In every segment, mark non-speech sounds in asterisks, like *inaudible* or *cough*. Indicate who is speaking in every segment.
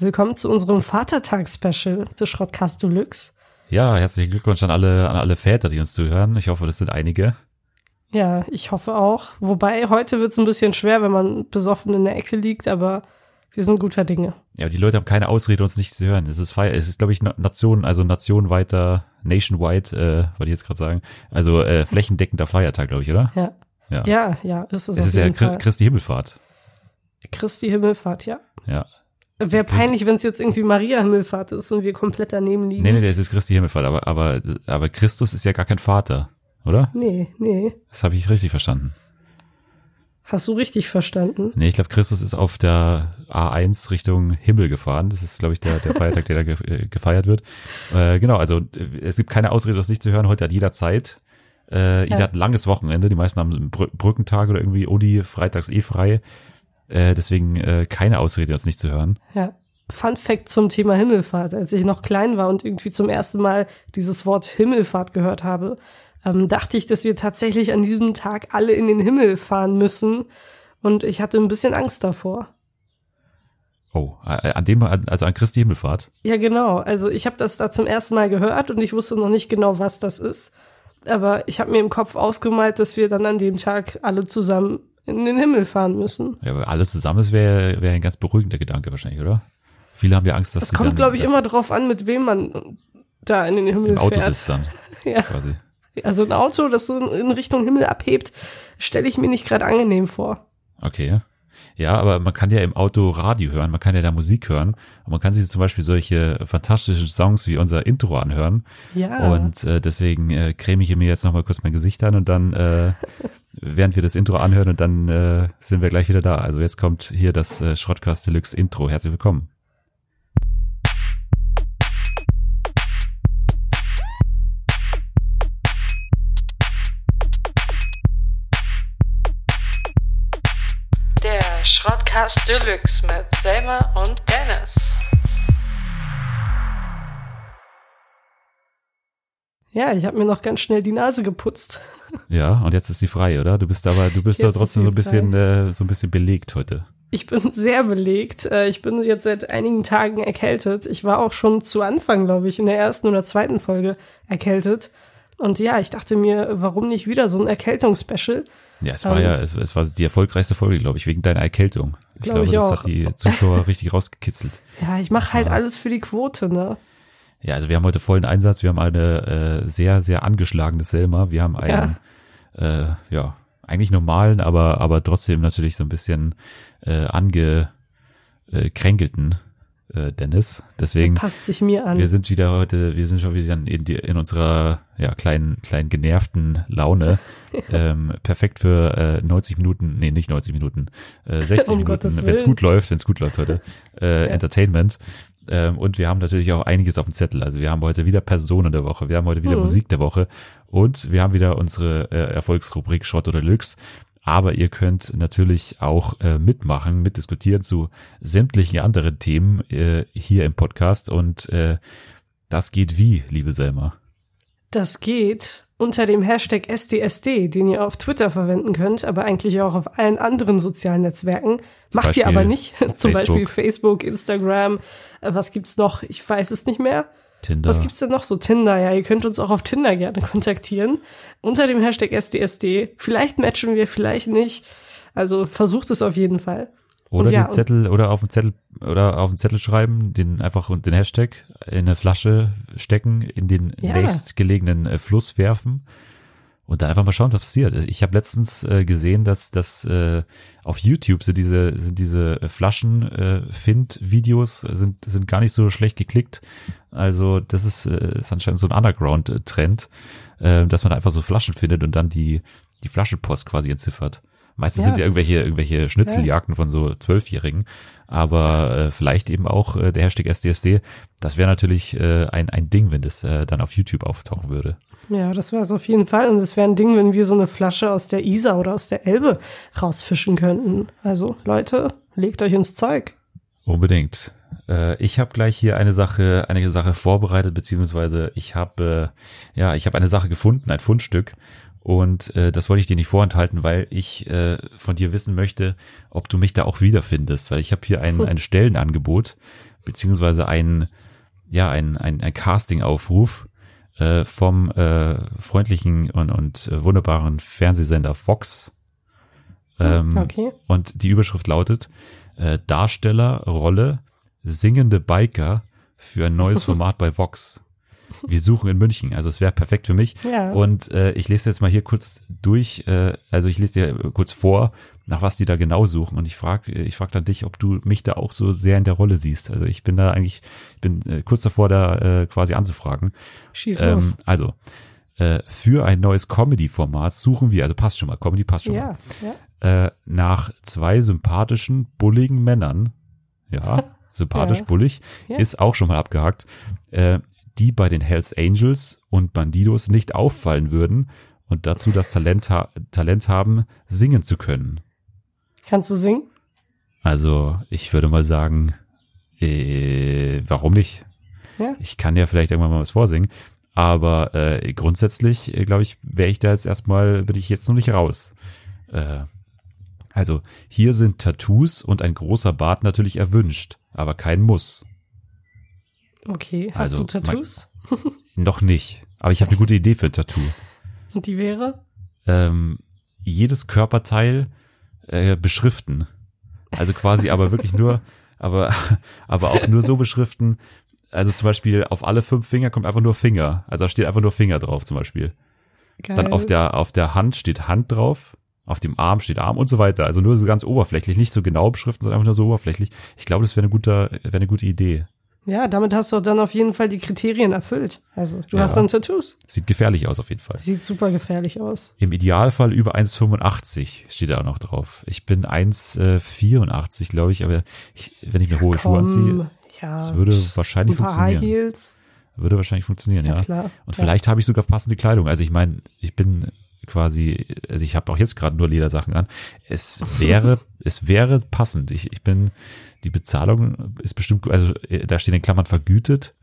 Speaker 1: Willkommen zu unserem Vatertags-Special des Schrottcast Deluxe.
Speaker 2: Ja, herzlichen Glückwunsch an alle, an alle Väter, die uns zuhören. Ich hoffe, das sind einige.
Speaker 1: Ja, ich hoffe auch. Wobei, heute wird es ein bisschen schwer, wenn man besoffen in der Ecke liegt, aber wir sind guter Dinge.
Speaker 2: Ja, die Leute haben keine Ausrede, uns nicht zu hören. Es ist Feier, es ist, glaube ich, Nation, also nationweiter, nationwide, äh, wollte ich jetzt gerade sagen. Also äh, flächendeckender Feiertag, glaube ich, oder?
Speaker 1: Ja. Ja, ja, ja ist es.
Speaker 2: Es ist ja Fall. Christi Himmelfahrt.
Speaker 1: Christi Himmelfahrt, ja.
Speaker 2: Ja.
Speaker 1: Wäre peinlich, wenn es jetzt irgendwie Maria Himmelfahrt ist und wir komplett daneben liegen.
Speaker 2: Nee, nee, es ist Christi Himmelfahrt, aber, aber, aber Christus ist ja gar kein Vater, oder?
Speaker 1: Nee, nee.
Speaker 2: Das habe ich richtig verstanden.
Speaker 1: Hast du richtig verstanden?
Speaker 2: Nee, ich glaube, Christus ist auf der A1 Richtung Himmel gefahren. Das ist, glaube ich, der, der Feiertag, der da ge gefeiert wird. Äh, genau, also es gibt keine Ausrede, das nicht zu hören. Heute hat jeder Zeit. Äh, jeder ja. hat ein langes Wochenende. Die meisten haben Br Brückentag oder irgendwie Odi freitags eh frei. Äh, deswegen äh, keine Ausrede, das nicht zu hören.
Speaker 1: Ja. Fun Fact zum Thema Himmelfahrt. Als ich noch klein war und irgendwie zum ersten Mal dieses Wort Himmelfahrt gehört habe, ähm, dachte ich, dass wir tatsächlich an diesem Tag alle in den Himmel fahren müssen. Und ich hatte ein bisschen Angst davor.
Speaker 2: Oh, an dem, also an Christi Himmelfahrt?
Speaker 1: Ja, genau. Also ich habe das da zum ersten Mal gehört und ich wusste noch nicht genau, was das ist. Aber ich habe mir im Kopf ausgemalt, dass wir dann an dem Tag alle zusammen in den Himmel fahren müssen.
Speaker 2: Ja, aber alles zusammen wäre wär ein ganz beruhigender Gedanke wahrscheinlich, oder? Viele haben ja Angst, dass
Speaker 1: Es kommt, glaube ich, immer drauf an, mit wem man da in den Himmel
Speaker 2: im
Speaker 1: Auto
Speaker 2: fährt. sitzt dann. *laughs*
Speaker 1: ja. Quasi. Also ein Auto, das so in Richtung Himmel abhebt, stelle ich mir nicht gerade angenehm vor.
Speaker 2: Okay. Ja, aber man kann ja im Auto Radio hören, man kann ja da Musik hören und man kann sich zum Beispiel solche fantastischen Songs wie unser Intro anhören.
Speaker 1: Ja.
Speaker 2: Und äh, deswegen äh, creme ich mir jetzt nochmal kurz mein Gesicht an und dann, äh, *laughs* während wir das Intro anhören und dann äh, sind wir gleich wieder da. Also jetzt kommt hier das äh, Schrottcast Deluxe Intro. Herzlich willkommen.
Speaker 1: Schrottkast Deluxe mit Selma und Dennis. Ja, ich habe mir noch ganz schnell die Nase geputzt. *laughs*
Speaker 2: Ja, und jetzt ist sie frei, oder? Du bist aber, du bist doch trotzdem so ein bisschen, äh, so ein bisschen belegt heute.
Speaker 1: Ich bin *laughs* sehr belegt. Äh, ich bin jetzt seit einigen Tagen erkältet. Ich war auch schon zu Anfang, glaube ich, in der ersten oder zweiten Folge erkältet. Und ja, ich dachte mir, warum nicht wieder so ein Erkältungsspecial?
Speaker 2: Ja, es war um, ja, es, es, war die erfolgreichste Folge, glaube ich, wegen deiner Erkältung. Ich
Speaker 1: glaub glaube, ich
Speaker 2: das
Speaker 1: auch.
Speaker 2: hat die Zuschauer richtig rausgekitzelt.
Speaker 1: Ja, ich mache halt ja. alles für die Quote, ne?
Speaker 2: Ja, also wir haben heute vollen Einsatz. Wir haben eine äh, sehr, sehr angeschlagene Selma. Wir haben einen, ja, äh, ja eigentlich normalen, aber, aber trotzdem natürlich so ein bisschen äh, angekränkelten äh, Dennis. Deswegen
Speaker 1: passt sich mir an.
Speaker 2: Wir sind wieder heute, wir sind schon wieder in, die, in unserer ja, kleinen, kleinen genervten Laune. *laughs* ähm, perfekt für äh, 90 Minuten, nee, nicht 90 Minuten, äh, *laughs* 60 um Minuten, wenn es gut läuft, wenn es gut läuft heute. Äh, ja. Entertainment. Ähm, und wir haben natürlich auch einiges auf dem Zettel. Also wir haben heute wieder Personen der Woche, wir haben heute wieder mhm. Musik der Woche und wir haben wieder unsere äh, Erfolgsrubrik Schrott oder Lux. Aber ihr könnt natürlich auch äh, mitmachen, mitdiskutieren zu sämtlichen anderen Themen äh, hier im Podcast. Und äh, das geht wie, liebe Selma?
Speaker 1: Das geht unter dem Hashtag SDSD, den ihr auf Twitter verwenden könnt, aber eigentlich auch auf allen anderen sozialen Netzwerken. Zum Macht Beispiel ihr aber nicht. *laughs* Zum Facebook. Beispiel Facebook, Instagram. Äh, was gibt's noch? Ich weiß es nicht mehr.
Speaker 2: Tinder.
Speaker 1: Was gibt's denn noch so? Tinder, ja, ihr könnt uns auch auf Tinder gerne *laughs* kontaktieren. Unter dem Hashtag SDSD. Vielleicht matchen wir, vielleicht nicht. Also versucht es auf jeden Fall.
Speaker 2: Oder
Speaker 1: ja,
Speaker 2: den Zettel oder auf den Zettel oder auf den Zettel schreiben, den einfach den Hashtag in eine Flasche stecken, in den ja. nächstgelegenen äh, Fluss werfen und dann einfach mal schauen, was passiert. Ich habe letztens äh, gesehen, dass dass äh, auf YouTube sind diese sind diese Flaschen äh, Find Videos sind sind gar nicht so schlecht geklickt. Also das ist äh, ist anscheinend so ein Underground Trend, äh, dass man einfach so Flaschen findet und dann die die Flaschenpost quasi entziffert. Meistens ja. sind es ja irgendwelche, irgendwelche Schnitzeljagden ja. von so Zwölfjährigen. Aber äh, vielleicht eben auch äh, der Hashtag SDSD. Das wäre natürlich äh, ein, ein Ding, wenn das äh, dann auf YouTube auftauchen würde.
Speaker 1: Ja, das wäre es auf jeden Fall. Und es wäre ein Ding, wenn wir so eine Flasche aus der Isar oder aus der Elbe rausfischen könnten. Also, Leute, legt euch ins Zeug.
Speaker 2: Unbedingt. Äh, ich habe gleich hier eine Sache, eine Sache vorbereitet, beziehungsweise ich habe, äh, ja, ich habe eine Sache gefunden, ein Fundstück. Und äh, das wollte ich dir nicht vorenthalten, weil ich äh, von dir wissen möchte, ob du mich da auch wiederfindest. Weil ich habe hier ein, *laughs* ein Stellenangebot beziehungsweise ein, ja, ein, ein, ein Casting-Aufruf äh, vom äh, freundlichen und, und äh, wunderbaren Fernsehsender Fox. Ähm,
Speaker 1: okay.
Speaker 2: Und die Überschrift lautet äh, Darstellerrolle singende Biker für ein neues *laughs* Format bei Vox. Wir suchen in München, also es wäre perfekt für mich.
Speaker 1: Ja.
Speaker 2: Und äh, ich lese jetzt mal hier kurz durch, äh, also ich lese dir kurz vor, nach was die da genau suchen. Und ich frage ich frag dann dich, ob du mich da auch so sehr in der Rolle siehst. Also ich bin da eigentlich, ich bin äh, kurz davor, da äh, quasi anzufragen.
Speaker 1: Schieß los.
Speaker 2: Ähm, also, äh, für ein neues Comedy-Format suchen wir, also passt schon mal, Comedy passt schon
Speaker 1: ja, ja.
Speaker 2: mal, äh, nach zwei sympathischen, bulligen Männern. Ja, *laughs* sympathisch,
Speaker 1: Ja.
Speaker 2: bullig,
Speaker 1: Ja.
Speaker 2: ist auch schon mal abgehakt. Äh, die bei den Hells Angels und Bandidos nicht auffallen würden und dazu das Talent, ha Talent haben, singen zu können.
Speaker 1: Kannst du singen?
Speaker 2: Also, ich würde mal sagen, äh, warum nicht?
Speaker 1: Ja.
Speaker 2: Ich kann ja vielleicht irgendwann mal was vorsingen, aber äh, grundsätzlich, äh, glaube ich, wäre ich da jetzt erstmal, bin ich jetzt noch nicht raus. Äh, also, hier sind Tattoos und ein großer Bart natürlich erwünscht, aber kein Muss.
Speaker 1: Okay. Hast
Speaker 2: Also,
Speaker 1: du Tattoos? *laughs*
Speaker 2: Noch nicht. Aber ich habe eine gute Idee für ein Tattoo.
Speaker 1: Und die wäre?
Speaker 2: ähm, jedes Körperteil äh, beschriften. Also quasi aber wirklich nur, *laughs* aber, aber auch nur so beschriften. Also zum Beispiel auf alle fünf Finger kommt einfach nur Finger. Also da steht einfach nur Finger drauf zum Beispiel.
Speaker 1: Geil.
Speaker 2: Dann auf der, auf der Hand steht Hand drauf. Auf dem Arm steht Arm und so weiter. Also nur so ganz oberflächlich, nicht so genau beschriften, sondern einfach nur so oberflächlich. Ich glaube, das wäre eine gute, wäre eine gute Idee.
Speaker 1: Ja, damit hast du dann auf jeden Fall die Kriterien erfüllt. Also, du
Speaker 2: Ja.
Speaker 1: hast dann Tattoos.
Speaker 2: Sieht gefährlich aus auf jeden Fall.
Speaker 1: Sieht super gefährlich aus.
Speaker 2: Im Idealfall über 1,85 steht da auch noch drauf. Ich bin 1,84, glaube ich, aber ich, wenn ich mir hohe Schuhe anziehe,
Speaker 1: ja.
Speaker 2: das würde wahrscheinlich
Speaker 1: ein paar High
Speaker 2: funktionieren.
Speaker 1: Heels.
Speaker 2: Würde wahrscheinlich funktionieren, ja.
Speaker 1: Ja, klar.
Speaker 2: Und
Speaker 1: Ja.
Speaker 2: vielleicht habe ich sogar passende Kleidung. Also ich meine, ich bin quasi, also ich habe auch jetzt gerade nur Ledersachen an. Es wäre, *laughs* es wäre passend. Ich, ich bin, die Bezahlung ist bestimmt, also äh, da steht in Klammern vergütet.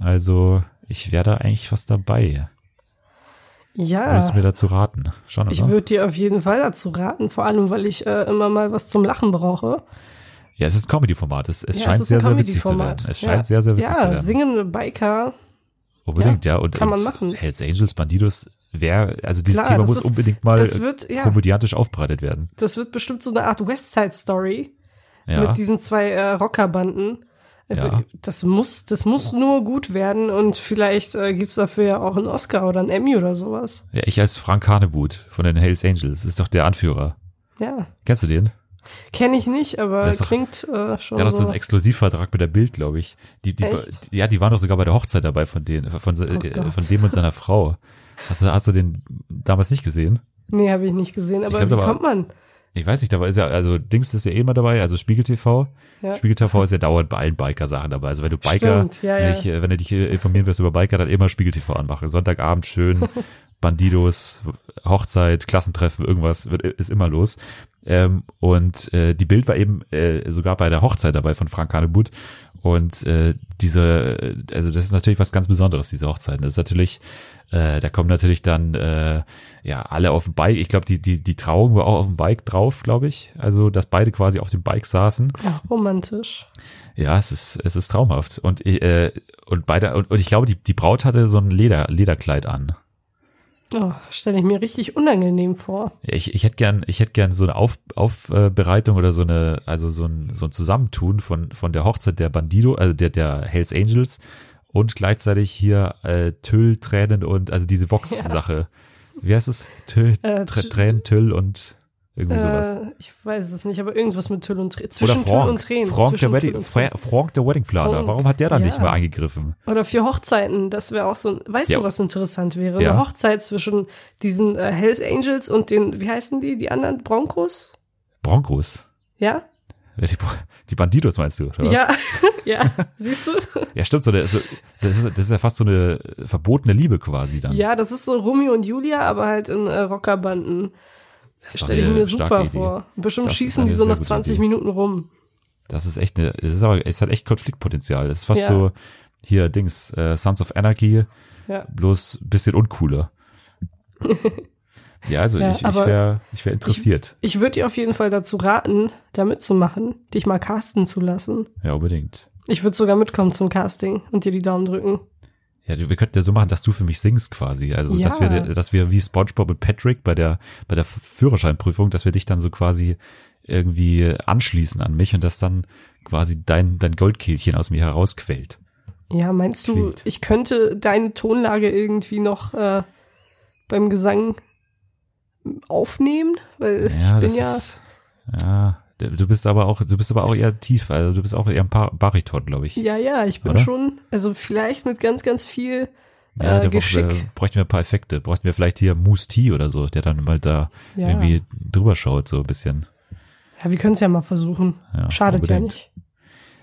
Speaker 2: Also ich wäre da eigentlich fast dabei.
Speaker 1: Ja.
Speaker 2: Würdest du mir dazu raten? Schon, oder?
Speaker 1: Ich würde dir auf jeden Fall dazu raten, vor allem, weil ich äh, immer mal was zum Lachen brauche.
Speaker 2: Ja, es ist ein Comedy-Format. Es, es
Speaker 1: Ja,
Speaker 2: scheint
Speaker 1: ein
Speaker 2: sehr, sehr witzig zu werden. Es scheint
Speaker 1: Ja.
Speaker 2: sehr, sehr witzig zu
Speaker 1: Ja,
Speaker 2: werden.
Speaker 1: singende Biker.
Speaker 2: Unbedingt, ja.
Speaker 1: ja,
Speaker 2: Und,
Speaker 1: kann man
Speaker 2: und
Speaker 1: machen.
Speaker 2: Hells Angels, Bandidos, wäre, also dieses
Speaker 1: Klar,
Speaker 2: Thema muss
Speaker 1: ist-
Speaker 2: unbedingt mal
Speaker 1: wird, ja.
Speaker 2: komödiantisch aufbereitet werden.
Speaker 1: Das wird bestimmt so eine Art West Side Story
Speaker 2: Ja.
Speaker 1: mit diesen zwei äh, Rockerbanden. Also,
Speaker 2: Ja.
Speaker 1: das muss, das muss nur gut werden und vielleicht äh, gibt's dafür ja auch einen Oscar oder einen Emmy oder sowas.
Speaker 2: ja, ich als Frank Hanebut von den Hells Angels, ist doch der Anführer.
Speaker 1: Ja.
Speaker 2: Kennst du den?
Speaker 1: Kenne ich nicht, aber
Speaker 2: doch-
Speaker 1: klingt äh, schon
Speaker 2: Der hat doch so
Speaker 1: so.
Speaker 2: einen Exklusivvertrag mit der Bild, glaube ich. Die, die,
Speaker 1: Echt?
Speaker 2: ja, die waren doch sogar bei der Hochzeit dabei von denen, von,
Speaker 1: Oh
Speaker 2: äh, von dem und seiner *laughs* Frau. Hast du, hast du den damals nicht gesehen?
Speaker 1: Nee, habe ich nicht gesehen, aber
Speaker 2: glaub,
Speaker 1: wie kommt man?
Speaker 2: Ich weiß nicht, da war ist ja, also Dings ist ja eh immer dabei, also Spiegel TV.
Speaker 1: Ja.
Speaker 2: Spiegel TV ist ja dauernd bei allen Biker-Sachen dabei. Also wenn du Biker,
Speaker 1: Stimmt, ja,
Speaker 2: wenn. Ich, äh, wenn du dich äh, informieren wirst über Biker, dann immer Spiegel TV anmachen. Sonntagabend schön, *laughs* Bandidos, Hochzeit, Klassentreffen, irgendwas wird, ist immer los. Ähm, und äh, die Bild war eben äh, sogar bei der Hochzeit dabei von Frank Hanebut. Und äh, diese, äh, also das ist natürlich was ganz Besonderes, diese Hochzeiten. Das ist natürlich, äh, da kommen natürlich dann äh, ja alle auf dem Bike. Ich glaube, die, die, die Trauung war auch auf dem Bike drauf, glaube ich. Also, dass beide quasi auf dem Bike saßen.
Speaker 1: Ach, romantisch.
Speaker 2: Ja, es ist, es ist traumhaft. Und, äh, und beide, und, und ich glaube, die, die Braut hatte so ein Leder, Lederkleid an.
Speaker 1: Oh, stelle ich mir richtig unangenehm vor.
Speaker 2: Ja, ich, ich hätte gern, ich hätte gern so eine Auf, Aufbereitung oder so eine, also so ein, so ein Zusammentun von, von der Hochzeit der Bandido, also der, der Hells Angels und gleichzeitig hier äh, Tüll, Tränen und, also diese Vox-Sache. Wie heißt es? Tüll,
Speaker 1: Äh,
Speaker 2: Tränen, Tüll und irgendwie sowas.
Speaker 1: Äh, ich weiß es nicht, aber irgendwas mit Tüll und Tränen. Zwischen Tüll und Tränen.
Speaker 2: Frank der, Wedding, Fra
Speaker 1: Tränen.
Speaker 2: Frank der Weddingplaner.
Speaker 1: Frank,
Speaker 2: Warum hat der da nicht
Speaker 1: ja.
Speaker 2: mal eingegriffen?
Speaker 1: Oder für Hochzeiten, das wäre auch so ein, weißt
Speaker 2: Ja.
Speaker 1: du, was interessant wäre?
Speaker 2: Ja.
Speaker 1: Eine Hochzeit zwischen diesen äh, Hells Angels und den, wie heißen die, die anderen Broncos?
Speaker 2: Broncos.
Speaker 1: Ja?
Speaker 2: Die, die Bandidos meinst du? Oder was?
Speaker 1: Ja, *laughs* ja, siehst du? *laughs*
Speaker 2: Ja, stimmt. So, das ist ja fast so eine verbotene Liebe quasi dann.
Speaker 1: Ja, das ist so Romeo und Julia, aber halt in äh, Rockerbanden.
Speaker 2: Das
Speaker 1: Stelle ich mir super
Speaker 2: Idee.
Speaker 1: vor. Bestimmt
Speaker 2: Das
Speaker 1: schießen die so nach
Speaker 2: gute
Speaker 1: 20
Speaker 2: Idee.
Speaker 1: Minuten rum.
Speaker 2: Das ist echt eine, es ist aber, es hat echt Konfliktpotenzial. Das ist fast
Speaker 1: Ja.
Speaker 2: so, hier, Dings, äh, Sons of Anarchy,
Speaker 1: Ja.
Speaker 2: bloß ein bisschen uncooler. *laughs* ja, also
Speaker 1: Ja,
Speaker 2: ich, ich wäre ich wär interessiert.
Speaker 1: Ich würde dir auf jeden Fall dazu raten, da mitzumachen, dich mal casten zu lassen.
Speaker 2: ja, unbedingt.
Speaker 1: Ich würde sogar mitkommen zum Casting und dir die Daumen drücken.
Speaker 2: Ja, wir könnten ja so machen, dass du für mich singst quasi. Also,
Speaker 1: Ja.
Speaker 2: dass wir, dass wir wie SpongeBob und Patrick bei der, bei der Führerscheinprüfung, dass wir dich dann so quasi irgendwie anschließen an mich und dass dann quasi dein, dein Goldkehlchen aus mir herausquellt.
Speaker 1: Ja, meinst du,
Speaker 2: Klingt.
Speaker 1: ich könnte deine Tonlage irgendwie noch äh, beim Gesang aufnehmen? Weil
Speaker 2: Ja,
Speaker 1: ich bin
Speaker 2: das
Speaker 1: ja.
Speaker 2: ist, ja, du bist aber auch, du bist aber auch eher tief, also du bist auch eher ein Bar Bariton, glaube ich.
Speaker 1: Ja, ja, ich bin
Speaker 2: Oder?
Speaker 1: schon, also vielleicht mit ganz, ganz viel
Speaker 2: Ja,
Speaker 1: äh, Geschick.
Speaker 2: bräuchten wir, bräuchten wir ein paar Effekte. Bräuchten wir vielleicht hier Moose T oder so, der dann mal da
Speaker 1: Ja.
Speaker 2: irgendwie drüber schaut, so ein bisschen.
Speaker 1: Ja, wir können es ja mal versuchen.
Speaker 2: Ja,
Speaker 1: Schadet ja
Speaker 2: unbedingt.
Speaker 1: nicht.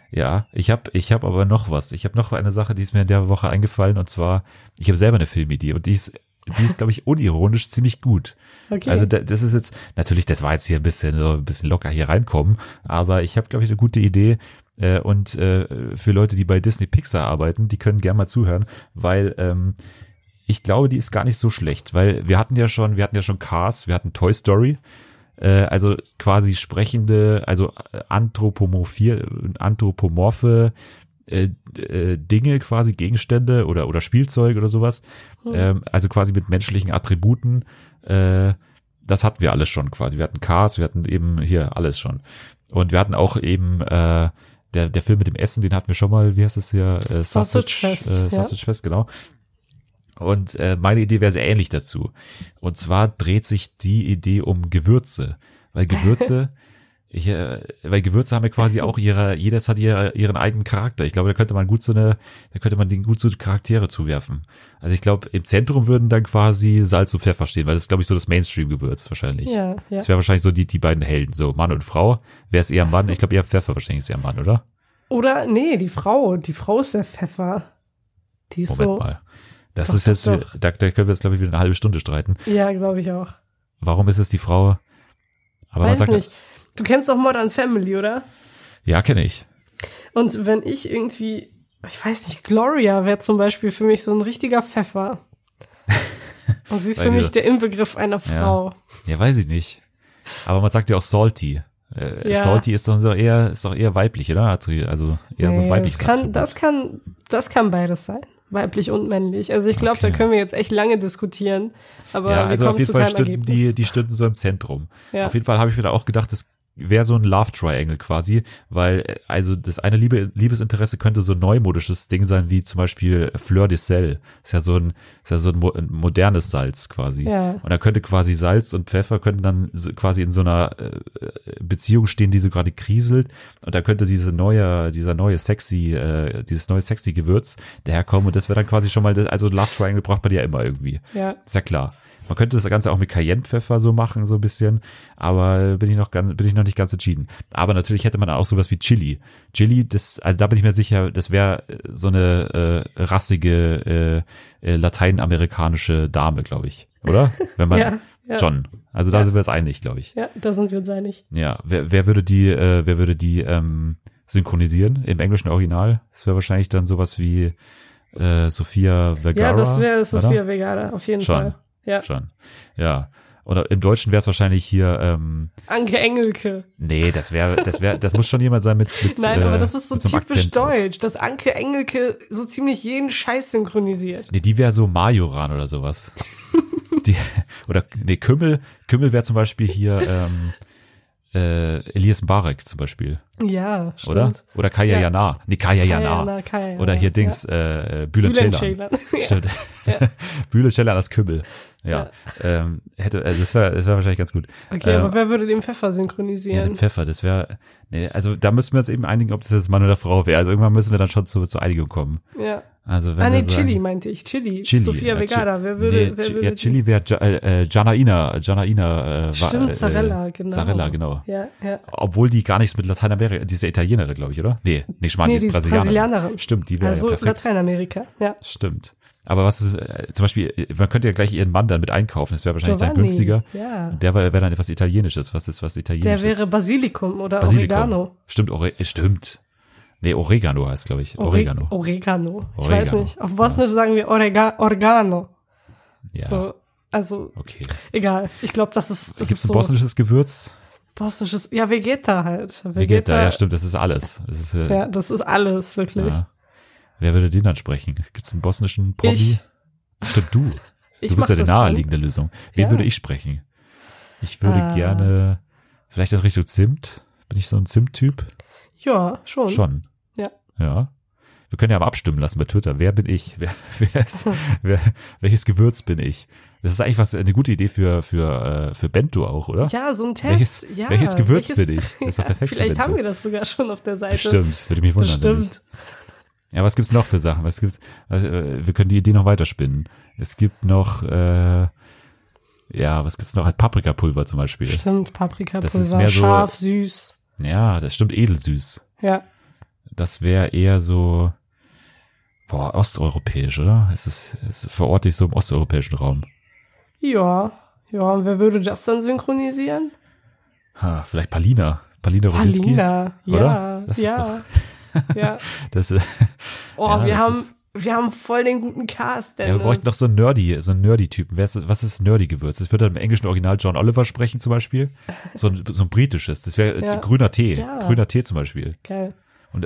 Speaker 2: Ja, ich habe ich hab aber noch was. Ich habe noch eine Sache, die ist mir in der Woche eingefallen und zwar, ich habe selber eine Filmidee und die ist, die ist, glaube ich, unironisch ziemlich gut.
Speaker 1: Okay.
Speaker 2: Also da, das ist jetzt, natürlich, das war jetzt hier ein bisschen so ein bisschen locker hier reinkommen, aber ich habe, glaube ich, eine gute Idee. Äh, und äh, für Leute, die bei Disney Pixar arbeiten, die können gerne mal zuhören, weil ähm, ich glaube, die ist gar nicht so schlecht, weil wir hatten ja schon, wir hatten ja schon Cars, wir hatten Toy Story, äh, also quasi sprechende, also äh, anthropomorphie, anthropomorphe äh, äh, Dinge quasi, Gegenstände oder, oder Spielzeug oder sowas, ähm, also quasi mit menschlichen Attributen, äh, das hatten wir alles schon quasi. Wir hatten Cars, wir hatten eben hier alles schon. Und wir hatten auch eben äh, der, der Film mit dem Essen, den hatten wir schon mal, wie heißt es hier? Äh,
Speaker 1: Sausage Fest,
Speaker 2: Äh,
Speaker 1: ja.
Speaker 2: Sausage Fest, genau. Und äh, meine Idee wäre sehr ähnlich dazu. Und zwar dreht sich die Idee um Gewürze. Weil Gewürze, *laughs* ich, äh, weil Gewürze haben ja quasi auch ihre, jedes hat ihre, ihren eigenen Charakter. Ich glaube, da könnte man gut so eine, da könnte man denen gut so Charaktere zuwerfen. Also ich glaube, im Zentrum würden dann quasi Salz und Pfeffer stehen, weil das ist, glaube ich, so das Mainstream-Gewürz wahrscheinlich.
Speaker 1: ja, ja.
Speaker 2: Das wäre wahrscheinlich so die, die beiden Helden, so Mann und Frau. Wer ist eher Mann? Ich glaube, eher Pfeffer wahrscheinlich ist eher Mann, oder?
Speaker 1: Oder, nee, die Frau. Die Frau ist der Pfeffer. Die ist
Speaker 2: Moment
Speaker 1: so.
Speaker 2: mal. Das
Speaker 1: Doch,
Speaker 2: ist jetzt,
Speaker 1: doch,
Speaker 2: da, da können wir jetzt, glaube ich, wieder eine halbe Stunde streiten.
Speaker 1: Ja, glaube ich auch.
Speaker 2: Warum ist es die Frau? Aber man
Speaker 1: Weiß
Speaker 2: sagt,
Speaker 1: nicht. Du kennst doch Modern Family, oder?
Speaker 2: ja, kenne ich.
Speaker 1: Und wenn ich irgendwie, ich weiß nicht, Gloria wäre zum Beispiel für mich so ein richtiger Pfeffer. *laughs* Und sie ist für mich der Inbegriff einer
Speaker 2: Ja.
Speaker 1: Frau.
Speaker 2: Ja, weiß ich nicht. Aber man sagt ja auch salty. Äh,
Speaker 1: Ja.
Speaker 2: Salty ist doch eher, ist doch eher weiblich, oder? Also eher so ein
Speaker 1: Nee,
Speaker 2: weibliches
Speaker 1: das kann,
Speaker 2: Attribut.
Speaker 1: das kann, das kann beides sein. Weiblich und männlich. Also ich glaube,
Speaker 2: Okay.
Speaker 1: da können wir jetzt echt lange diskutieren. Aber
Speaker 2: ja,
Speaker 1: wir
Speaker 2: also
Speaker 1: kommen
Speaker 2: auf jeden
Speaker 1: zu
Speaker 2: Fall stünden
Speaker 1: Ergebnis.
Speaker 2: die, die stünden so im Zentrum.
Speaker 1: Ja.
Speaker 2: Auf jeden Fall habe ich mir da auch gedacht, das wäre so ein Love Triangle quasi, weil äh, also das eine Liebe, Liebesinteresse könnte so ein neumodisches Ding sein, wie zum Beispiel Fleur de Sel. Ist ja so ein, ist ja so ein, mo ein modernes Salz quasi.
Speaker 1: Ja.
Speaker 2: Und da könnte quasi Salz und Pfeffer könnten dann so quasi in so einer äh, Beziehung stehen, die so gerade kriselt. Und da könnte diese neue, dieser neue sexy, äh, dieses neue sexy Gewürz daherkommen. Und das wäre dann quasi schon mal, das, also Love Triangle braucht man ja immer irgendwie.
Speaker 1: Ja.
Speaker 2: Ist ja klar. Man könnte das Ganze auch mit Cayennepfeffer so machen, so ein bisschen, aber bin ich noch ganz, bin ich noch nicht ganz entschieden. Aber natürlich hätte man auch sowas wie Chili. Chili, das, also da bin ich mir sicher, das wäre äh, so eine äh, rassige äh, äh, lateinamerikanische Dame, glaube ich, oder? *laughs* Wenn man
Speaker 1: Ja, ja.
Speaker 2: schon. Also da
Speaker 1: Ja.
Speaker 2: sind wir uns einig, glaube ich.
Speaker 1: Ja, da sind wir uns einig.
Speaker 2: Ja, wer, wer würde die, äh, wer würde die ähm, synchronisieren im englischen Original? Das wäre wahrscheinlich dann sowas wie äh, Sophia Vergara.
Speaker 1: Ja, das wäre? Sophia Vergara, auf jeden
Speaker 2: Schon.
Speaker 1: Fall. Ja.
Speaker 2: Schon. Ja. Oder im Deutschen wäre es wahrscheinlich hier, ähm,
Speaker 1: Anke Engelke.
Speaker 2: nee, das wäre, das wäre, das muss schon jemand sein mit, mit
Speaker 1: Nein,
Speaker 2: äh,
Speaker 1: aber das ist so typisch
Speaker 2: Akzent.
Speaker 1: deutsch, dass Anke Engelke so ziemlich jeden Scheiß synchronisiert.
Speaker 2: Nee, die wäre so Majoran oder sowas. *laughs* die, oder, nee, Kümmel, Kümmel wäre zum Beispiel hier, ähm, äh, Elias Mbarek zum Beispiel,
Speaker 1: Ja, stimmt.
Speaker 2: oder? Oder Kaya
Speaker 1: Ja.
Speaker 2: Jana. Nee, Kaya,
Speaker 1: Kaya
Speaker 2: Jana.
Speaker 1: Jana, Kaya
Speaker 2: Oder hier
Speaker 1: ja.
Speaker 2: Dings, äh, äh, Bülent
Speaker 1: Bülent
Speaker 2: Ceylan.
Speaker 1: Ceylan. *laughs* Ja.
Speaker 2: Stimmt. *laughs* Bülent Ceylan als Kümmel. Ja. Ähm, hätte, äh, das wäre, das wäre wahrscheinlich ganz gut.
Speaker 1: Okay,
Speaker 2: Äh,
Speaker 1: aber wer würde den Pfeffer
Speaker 2: Ja,
Speaker 1: synchronisieren?
Speaker 2: den Pfeffer, das wäre, nee, also da müssen wir uns eben einigen, ob das jetzt Mann oder Frau wäre. Also irgendwann müssen wir dann schon zu, zur Einigung kommen.
Speaker 1: Ja.
Speaker 2: Also wenn
Speaker 1: Ah, nee,
Speaker 2: wir sagen,
Speaker 1: Chili meinte ich. Chili.
Speaker 2: Chili.
Speaker 1: Sophia
Speaker 2: ja,
Speaker 1: Vergara.
Speaker 2: Chi-
Speaker 1: Wer würde,
Speaker 2: nee,
Speaker 1: wer würde
Speaker 2: ja, Chili wäre äh, äh, Janaina, Janaina, äh, war,
Speaker 1: Stimmt,
Speaker 2: äh,
Speaker 1: Zarella, genau.
Speaker 2: Zarella, genau.
Speaker 1: Ja, ja.
Speaker 2: Obwohl die gar nichts mit Lateinamerika, die ist ja Italienerin, glaube ich, oder? Nee, nee, Schmarrn,
Speaker 1: Nee,
Speaker 2: die ist Brasilianerin.
Speaker 1: Brasilianerin.
Speaker 2: Stimmt, die wäre
Speaker 1: Also
Speaker 2: ja.
Speaker 1: Lateinamerika. Ja.
Speaker 2: Stimmt. Aber was ist, äh, zum Beispiel, äh, man könnte ja gleich ihren Mann dann mit einkaufen, das wäre wahrscheinlich dann
Speaker 1: Giovanni,
Speaker 2: günstiger.
Speaker 1: Ja.
Speaker 2: Der wäre wär dann etwas Italienisches. Was ist was
Speaker 1: Der
Speaker 2: Italienisches?
Speaker 1: wäre Basilikum oder
Speaker 2: Basilikum.
Speaker 1: Oregano.
Speaker 2: Stimmt, Ore Stimmt. Nee, Oregano heißt, glaube ich.
Speaker 1: Ore-
Speaker 2: Oregano.
Speaker 1: Oregano. Ich
Speaker 2: Oregano.
Speaker 1: weiß nicht. Auf Bosnisch sagen wir Orega Organo.
Speaker 2: Ja.
Speaker 1: So, also,
Speaker 2: Okay.
Speaker 1: egal. Ich glaube, das ist, das
Speaker 2: Gibt es ein
Speaker 1: so.
Speaker 2: bosnisches Gewürz?
Speaker 1: Bosnisches, ja, Vegeta halt.
Speaker 2: Vegeta, Vegeta ja, stimmt, das ist alles. Das ist,
Speaker 1: äh, ja, das ist alles, wirklich. Ja.
Speaker 2: Wer würde den dann sprechen? Gibt es einen bosnischen Promi? Ich. Stimmt, du. *laughs* Du bist ja die naheliegende dann. Lösung. Wen ja. würde ich sprechen? Ich würde ah. gerne, vielleicht das Richtung Zimt. Bin ich so ein Zimt-Typ?
Speaker 1: Ja, schon.
Speaker 2: Schon.
Speaker 1: Ja.
Speaker 2: Wir können ja mal abstimmen lassen bei Twitter. Wer bin ich? Wer, *laughs* wer ist, wer, welches Gewürz bin ich? Das ist eigentlich was eine gute Idee für für äh, für Bento auch, oder?
Speaker 1: Ja, so ein Test.
Speaker 2: Welches,
Speaker 1: ja,
Speaker 2: welches Gewürz welches, bin ich? Das ist *laughs* ja, perfekt.
Speaker 1: Vielleicht haben wir das sogar schon auf der Seite.
Speaker 2: Bestimmt, würde mich wundern. Bestimmt. Ja, was gibt's noch für Sachen? Was gibt's? Was, äh, wir können die Idee noch weiterspinnen. Es gibt noch äh, ja, was gibt's noch? Halt Paprikapulver zum Beispiel.
Speaker 1: Stimmt, Paprikapulver. Das ist mehr so, scharf, süß.
Speaker 2: Ja, das stimmt, edelsüß.
Speaker 1: Ja.
Speaker 2: Das wäre eher so, boah, osteuropäisch, oder? Es ist, es verorte ich so im osteuropäischen Raum.
Speaker 1: Ja, ja, und wer würde das dann synchronisieren?
Speaker 2: Ha, vielleicht Palina. Palina
Speaker 1: Roginski. Palina, oder? ja, das ja. ja. *laughs*
Speaker 2: das, ist,
Speaker 1: oh, ja, wir das haben, ist, wir haben voll den guten Cast.
Speaker 2: Dennis. Ja, wir bräuchten noch so einen Nerdy, so einen Nerdy-Typen. Was ist Nerdy-Gewürz? Das würde dann im englischen Original John Oliver sprechen zum Beispiel. So ein, so ein britisches. Das wäre ja. grüner Tee. Ja. Grüner Tee zum Beispiel.
Speaker 1: Geil.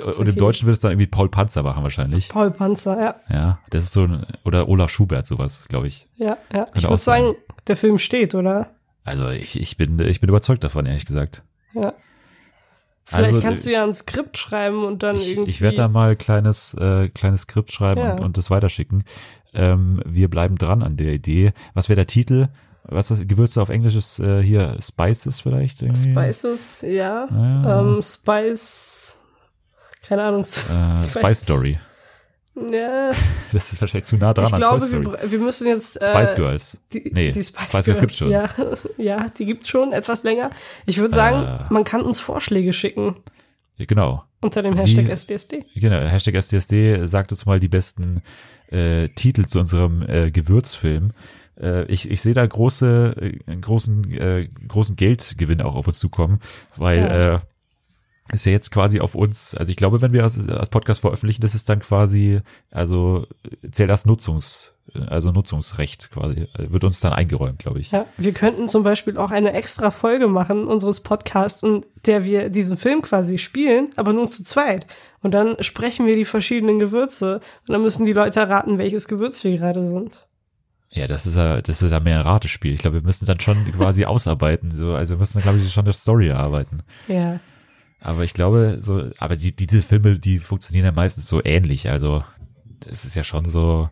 Speaker 2: Und, und okay. im Deutschen würde es dann irgendwie Paul Panzer machen wahrscheinlich.
Speaker 1: Paul Panzer, ja.
Speaker 2: Ja, das ist so ein, oder Olaf Schubert sowas, glaube ich.
Speaker 1: Ja, ja. Könnte ich würde sagen, der Film steht, oder?
Speaker 2: Also ich, ich bin, ich bin überzeugt davon, ehrlich gesagt.
Speaker 1: Ja. Vielleicht also, kannst du ja ein Skript schreiben und dann
Speaker 2: ich,
Speaker 1: irgendwie.
Speaker 2: Ich werde da mal kleines, äh, kleines Skript schreiben ja. und, und das weiterschicken. Ähm, wir bleiben dran an der Idee. Was wäre der Titel? Was das Gewürze auf Englisch ist äh, hier Spices vielleicht? Irgendwie?
Speaker 1: Spices, ja. ja. Ähm, Spice, keine Ahnung.
Speaker 2: Äh, *laughs* Spice Story.
Speaker 1: Ja. *laughs*
Speaker 2: Das ist wahrscheinlich zu nah dran
Speaker 1: ich
Speaker 2: an
Speaker 1: glaube, wir, wir, müssen jetzt.
Speaker 2: Äh, Spice Girls.
Speaker 1: Die, nee, die Spice, Spice Girls gibt's schon. Ja, *laughs* ja die gibt's schon etwas länger. Ich würde sagen, äh, man kann uns Vorschläge schicken.
Speaker 2: Genau.
Speaker 1: Unter dem Hashtag Wie, SDSD.
Speaker 2: Genau, Hashtag SDSD sagt uns mal die besten äh, Titel zu unserem äh, Gewürzfilm. Äh, ich, ich sehe da große, äh, großen, äh, großen Geldgewinn auch auf uns zukommen, weil ja. äh, ist ja jetzt quasi auf uns, also ich glaube, wenn wir als, als Podcast veröffentlichen, das ist dann quasi, also zählt das Nutzungs, also Nutzungsrecht quasi, wird uns dann eingeräumt, glaube ich.
Speaker 1: Ja, wir könnten zum Beispiel auch eine extra Folge machen unseres Podcasts, in der wir diesen Film quasi spielen, aber nur zu zweit. Und dann sprechen wir die verschiedenen Gewürze und dann müssen die Leute erraten, welches Gewürz wir gerade sind.
Speaker 2: Ja, das ist ja, das ist ja mehr ein Ratespiel. Ich glaube, wir müssen dann schon quasi *laughs* ausarbeiten. So, also wir müssen dann, glaube ich, schon der Story erarbeiten.
Speaker 1: Ja.
Speaker 2: Aber ich glaube, so, aber die, diese Filme, die funktionieren ja meistens so ähnlich. Also, es ist ja schon so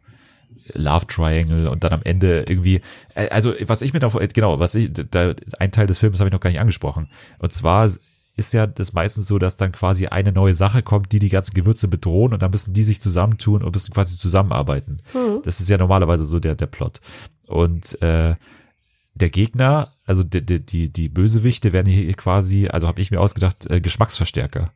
Speaker 2: Love Triangle und dann am Ende irgendwie, äh, also, was ich mir da, genau, was ich, da, ein Teil des Films habe ich noch gar nicht angesprochen. Und zwar ist ja das meistens so, dass dann quasi eine neue Sache kommt, die die ganzen Gewürze bedrohen und dann müssen die sich zusammentun und müssen quasi zusammenarbeiten. Mhm. Das ist ja normalerweise so der, der Plot. Und, äh, der Gegner, also die, die, die, Bösewichte werden hier quasi, also habe ich mir ausgedacht, äh, Geschmacksverstärker.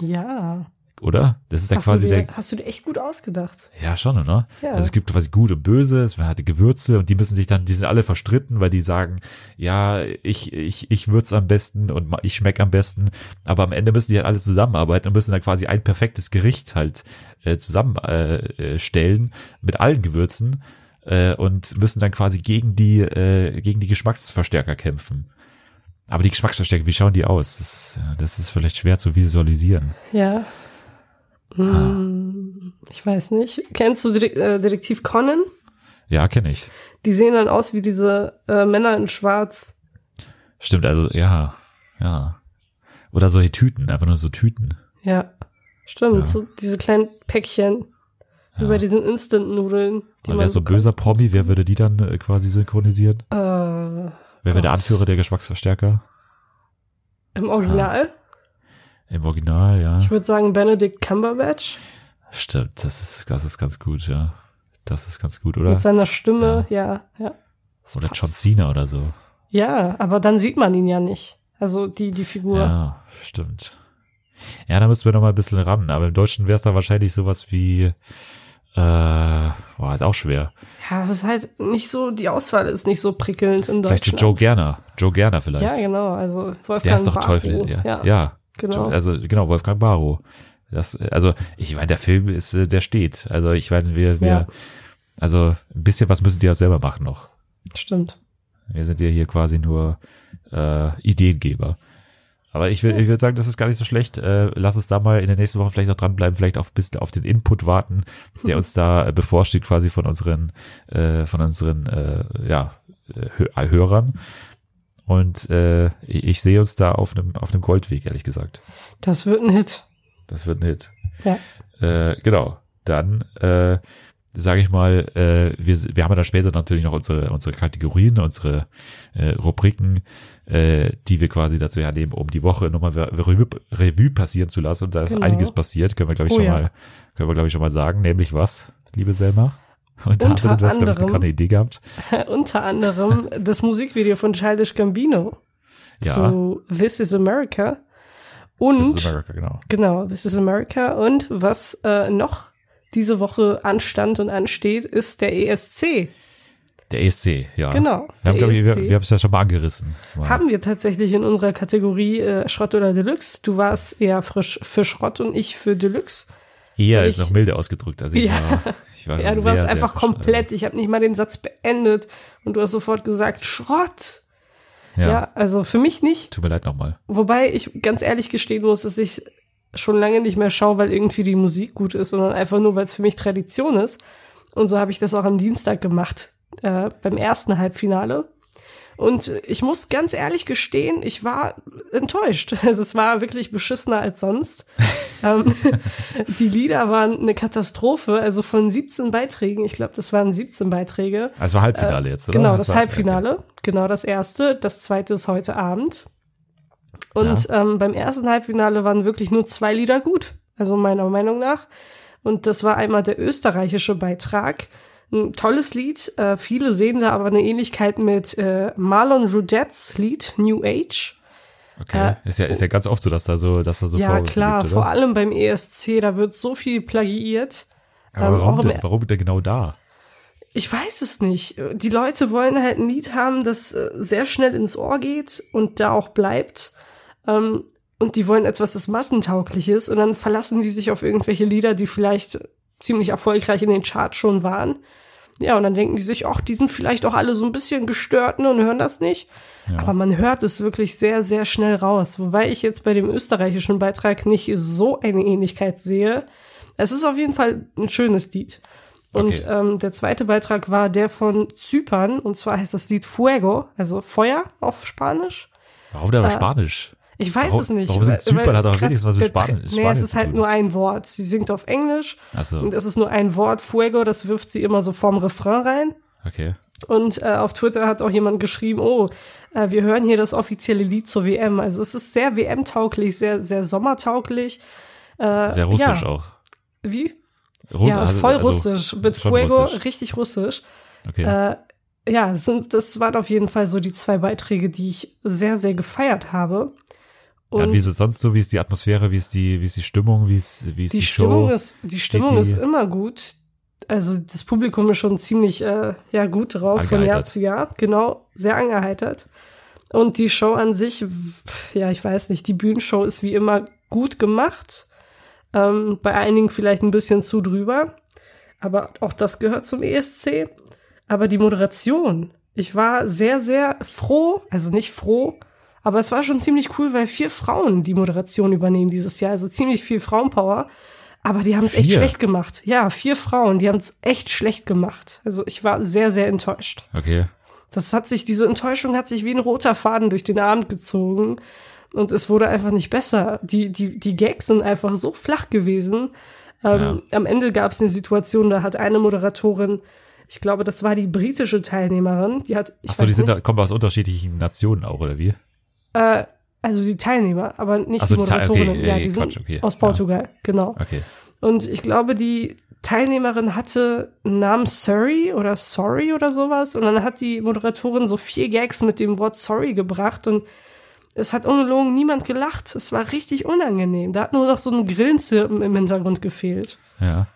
Speaker 1: Ja.
Speaker 2: Oder? Das ist ja
Speaker 1: hast
Speaker 2: quasi
Speaker 1: dir,
Speaker 2: der.
Speaker 1: Hast du dir echt gut ausgedacht?
Speaker 2: Ja, schon, oder? Ja. Also es gibt quasi gut und böse, es hat die Gewürze und die müssen sich dann, die sind alle verstritten, weil die sagen, ja, ich, ich, ich würze am besten und ich schmeck am besten, aber am Ende müssen die halt alle zusammenarbeiten und müssen dann quasi ein perfektes Gericht halt äh, zusammenstellen äh, mit allen Gewürzen äh, und müssen dann quasi gegen die, äh, gegen die Geschmacksverstärker kämpfen. Aber die Geschmacksverstärker, wie schauen die aus? Das, das ist vielleicht schwer zu visualisieren.
Speaker 1: Ja. Hm, ich weiß nicht. Kennst du äh, Detektiv Conan?
Speaker 2: Ja, kenne ich.
Speaker 1: Die sehen dann aus wie diese äh, Männer in Schwarz.
Speaker 2: Stimmt, also ja, ja. Oder solche Tüten, einfach nur so Tüten.
Speaker 1: Ja, stimmt. Ja. So diese kleinen Päckchen. Ja. Über diesen Instant-Nudeln.
Speaker 2: Die wer so böser Promi, wer würde die dann äh, quasi synchronisieren?
Speaker 1: Äh, wer
Speaker 2: wäre der Anführer der Geschmacksverstärker?
Speaker 1: Im Original?
Speaker 2: Ah. Im Original, ja.
Speaker 1: Ich würde sagen Benedict Cumberbatch.
Speaker 2: Stimmt, das ist, das ist ganz gut, ja. Das ist ganz gut, oder?
Speaker 1: Mit seiner Stimme, ja, ja. ja.
Speaker 2: Oder John Cena oder so.
Speaker 1: Ja, aber dann sieht man ihn ja nicht. Also die, die Figur.
Speaker 2: Ja, stimmt. Ja, da müssen wir noch mal ein bisschen ran. Aber im Deutschen wäre es da wahrscheinlich sowas wie, äh, boah, ist auch schwer.
Speaker 1: Ja, es ist halt nicht so, die Auswahl ist nicht so prickelnd in Deutschland.
Speaker 2: Vielleicht Joe Gerner. Joe Gerner vielleicht.
Speaker 1: Ja, genau, also
Speaker 2: Wolfgang Der ist doch
Speaker 1: Barrow.
Speaker 2: Teufel, ja. ja. ja. Genau. Also, genau, Wolfgang Barrow. Das, also, ich meine, der Film ist, äh, der steht. Also, ich meine, wir, wir, ja. also, ein bisschen was müssen die auch selber machen noch.
Speaker 1: Stimmt.
Speaker 2: Wir sind ja hier quasi nur, äh, Ideengeber. Aber ich, will, ich würde sagen, das ist gar nicht so schlecht. Äh, lass uns da mal in der nächsten Woche vielleicht noch dranbleiben, vielleicht auf bis auf den Input warten, der *laughs* uns da äh, bevorsteht, quasi von unseren, äh, von unseren äh, ja, äh, Hörern. Und äh, ich sehe uns da auf einem auf einem Goldweg, ehrlich gesagt.
Speaker 1: Das wird ein Hit.
Speaker 2: Das wird ein Hit.
Speaker 1: Ja.
Speaker 2: Äh, genau. Dann äh, sage ich mal, äh, wir, wir haben ja dann später natürlich noch unsere, unsere Kategorien, unsere äh, Rubriken, äh, die wir quasi dazu hernehmen, um die Woche nochmal Revue, Revue passieren zu lassen. Und da ist genau. einiges passiert, können wir, glaube ich, oh, schon ja. mal, können wir, glaube ich, schon mal sagen. Nämlich was, liebe Selma?
Speaker 1: Und unter
Speaker 2: anderem, du hast, anderem, eine Idee gehabt. *laughs*
Speaker 1: unter anderem das Musikvideo von Childish Gambino ja. zu This is America. Und,
Speaker 2: This is America, genau.
Speaker 1: Genau, This is America. Und was äh, noch diese Woche anstand und ansteht, ist der ESC.
Speaker 2: Der ESC, ja.
Speaker 1: Genau.
Speaker 2: Wir haben, glaube ich, wir, wir haben es ja schon mal angerissen.
Speaker 1: Mal. Haben wir tatsächlich in unserer Kategorie äh, Schrott oder Deluxe. Du warst eher frisch für Schrott und ich für Deluxe.
Speaker 2: Eher ist noch milde ausgedrückt. Also ich
Speaker 1: ja.
Speaker 2: war, ich war *laughs*
Speaker 1: ja, du sehr, warst einfach komplett. Ich habe nicht mal den Satz beendet und du hast sofort gesagt Schrott. Ja. ja, also für mich nicht.
Speaker 2: Tut mir leid nochmal.
Speaker 1: Wobei ich ganz ehrlich gestehen muss, dass ich schon lange nicht mehr schaue, weil irgendwie die Musik gut ist, sondern einfach nur, weil es für mich Tradition ist. Und so habe ich das auch am Dienstag gemacht, äh, beim ersten Halbfinale. Und ich muss ganz ehrlich gestehen, ich war enttäuscht. Also *laughs* es war wirklich beschissener als sonst. *laughs* ähm, die Lieder waren eine Katastrophe. Also von 17 Beiträgen, ich glaube, das waren 17 Beiträge.
Speaker 2: Also Halbfinale äh, jetzt, oder?
Speaker 1: Genau, das, das Halbfinale. Okay. Genau das erste. Das zweite ist heute Abend. Und ja. ähm, beim ersten Halbfinale waren wirklich nur zwei Lieder gut, also meiner Meinung nach. Und das war einmal der österreichische Beitrag. Ein tolles Lied. Äh, viele sehen da aber eine Ähnlichkeit mit äh, Marlon Rougettes Lied New Age.
Speaker 2: Okay, äh, ist ja ist ja ganz oft so, dass da so, dass da so
Speaker 1: Ja klar, gibt, vor allem beim ESC, da wird so viel plagiiert.
Speaker 2: Aber ähm, warum, denn, warum denn genau da?
Speaker 1: Ich weiß es nicht. Die Leute wollen halt ein Lied haben, das äh, sehr schnell ins Ohr geht und da auch bleibt. Ähm, und die wollen etwas, das massentauglich ist. Und dann verlassen die sich auf irgendwelche Lieder, die vielleicht ziemlich erfolgreich in den Charts schon waren. Ja, und dann denken die sich, ach, die sind vielleicht auch alle so ein bisschen gestört ne, und hören das nicht. Ja. Aber man hört es wirklich sehr, sehr schnell raus. Wobei ich jetzt bei dem österreichischen Beitrag nicht so eine Ähnlichkeit sehe. Es ist auf jeden Fall ein schönes Lied. Und okay. ähm, der zweite Beitrag war der von Zypern. Und zwar heißt das Lied Fuego, also Feuer auf Spanisch.
Speaker 2: Warum denn äh, Spanisch?
Speaker 1: Ich weiß
Speaker 2: warum,
Speaker 1: es nicht.
Speaker 2: Warum singt Zypern? Hat auch wenigstens was mit Spanisch.
Speaker 1: Nee, es ist halt nur ein Wort. Sie singt auf Englisch.
Speaker 2: Ach so.
Speaker 1: Und es ist nur ein Wort. Fuego, das wirft sie immer so vorm Refrain rein.
Speaker 2: Okay.
Speaker 1: Und äh, auf Twitter hat auch jemand geschrieben, oh, äh, wir hören hier das offizielle Lied zur WM. Also es ist sehr WM-tauglich, sehr, sehr sommertauglich.
Speaker 2: Äh, sehr russisch ja. auch.
Speaker 1: Wie?
Speaker 2: Russ
Speaker 1: ja, voll also, russisch. Mit Fuego, russisch. richtig russisch.
Speaker 2: Okay.
Speaker 1: Äh, ja, sind, das waren auf jeden Fall so die zwei Beiträge, die ich sehr, sehr gefeiert habe.
Speaker 2: Und ja, wie ist es sonst so? Wie ist die Atmosphäre? Wie ist die, wie ist die Stimmung? Wie ist, wie ist die,
Speaker 1: die
Speaker 2: Stimmung
Speaker 1: Show? Ist, die Stimmung die, ist immer gut. Also das Publikum ist schon ziemlich äh, ja gut drauf von Jahr zu Jahr. Genau, sehr angeheitert. Und die Show an sich, ja, ich weiß nicht, die Bühnenshow ist wie immer gut gemacht. Ähm, bei einigen vielleicht ein bisschen zu drüber. Aber auch das gehört zum ESC. Aber die Moderation, ich war sehr, sehr froh, also nicht froh, aber es war schon ziemlich cool, weil vier Frauen die Moderation übernehmen dieses Jahr. Also ziemlich viel Frauenpower. Aber die haben es echt schlecht gemacht. Ja, vier Frauen, die haben es echt schlecht gemacht. Also ich war sehr, sehr enttäuscht.
Speaker 2: Okay.
Speaker 1: Das hat sich, diese Enttäuschung hat sich wie ein roter Faden durch den Abend gezogen. Und es wurde einfach nicht besser. Die, die, die Gags sind einfach so flach gewesen. Ähm, ja. Am Ende gab es eine Situation, da hat eine Moderatorin, ich glaube, das war die britische Teilnehmerin, die hat.
Speaker 2: Ich Ach so, die sind da, kommen aus unterschiedlichen Nationen auch, oder wie?
Speaker 1: Äh, also die Teilnehmer, aber nicht so, die Moderatorinnen. Okay, ja, die Quatsch, sind okay. aus Portugal, ja. genau.
Speaker 2: Okay.
Speaker 1: Und ich glaube, die Teilnehmerin hatte einen Namen Sorry oder Sorry oder sowas. Und dann hat die Moderatorin so vier Gags mit dem Wort Sorry gebracht und es hat ungelogen niemand gelacht. Es war richtig unangenehm. Da hat nur noch so ein Grillenzirpen im Hintergrund gefehlt.
Speaker 2: Ja.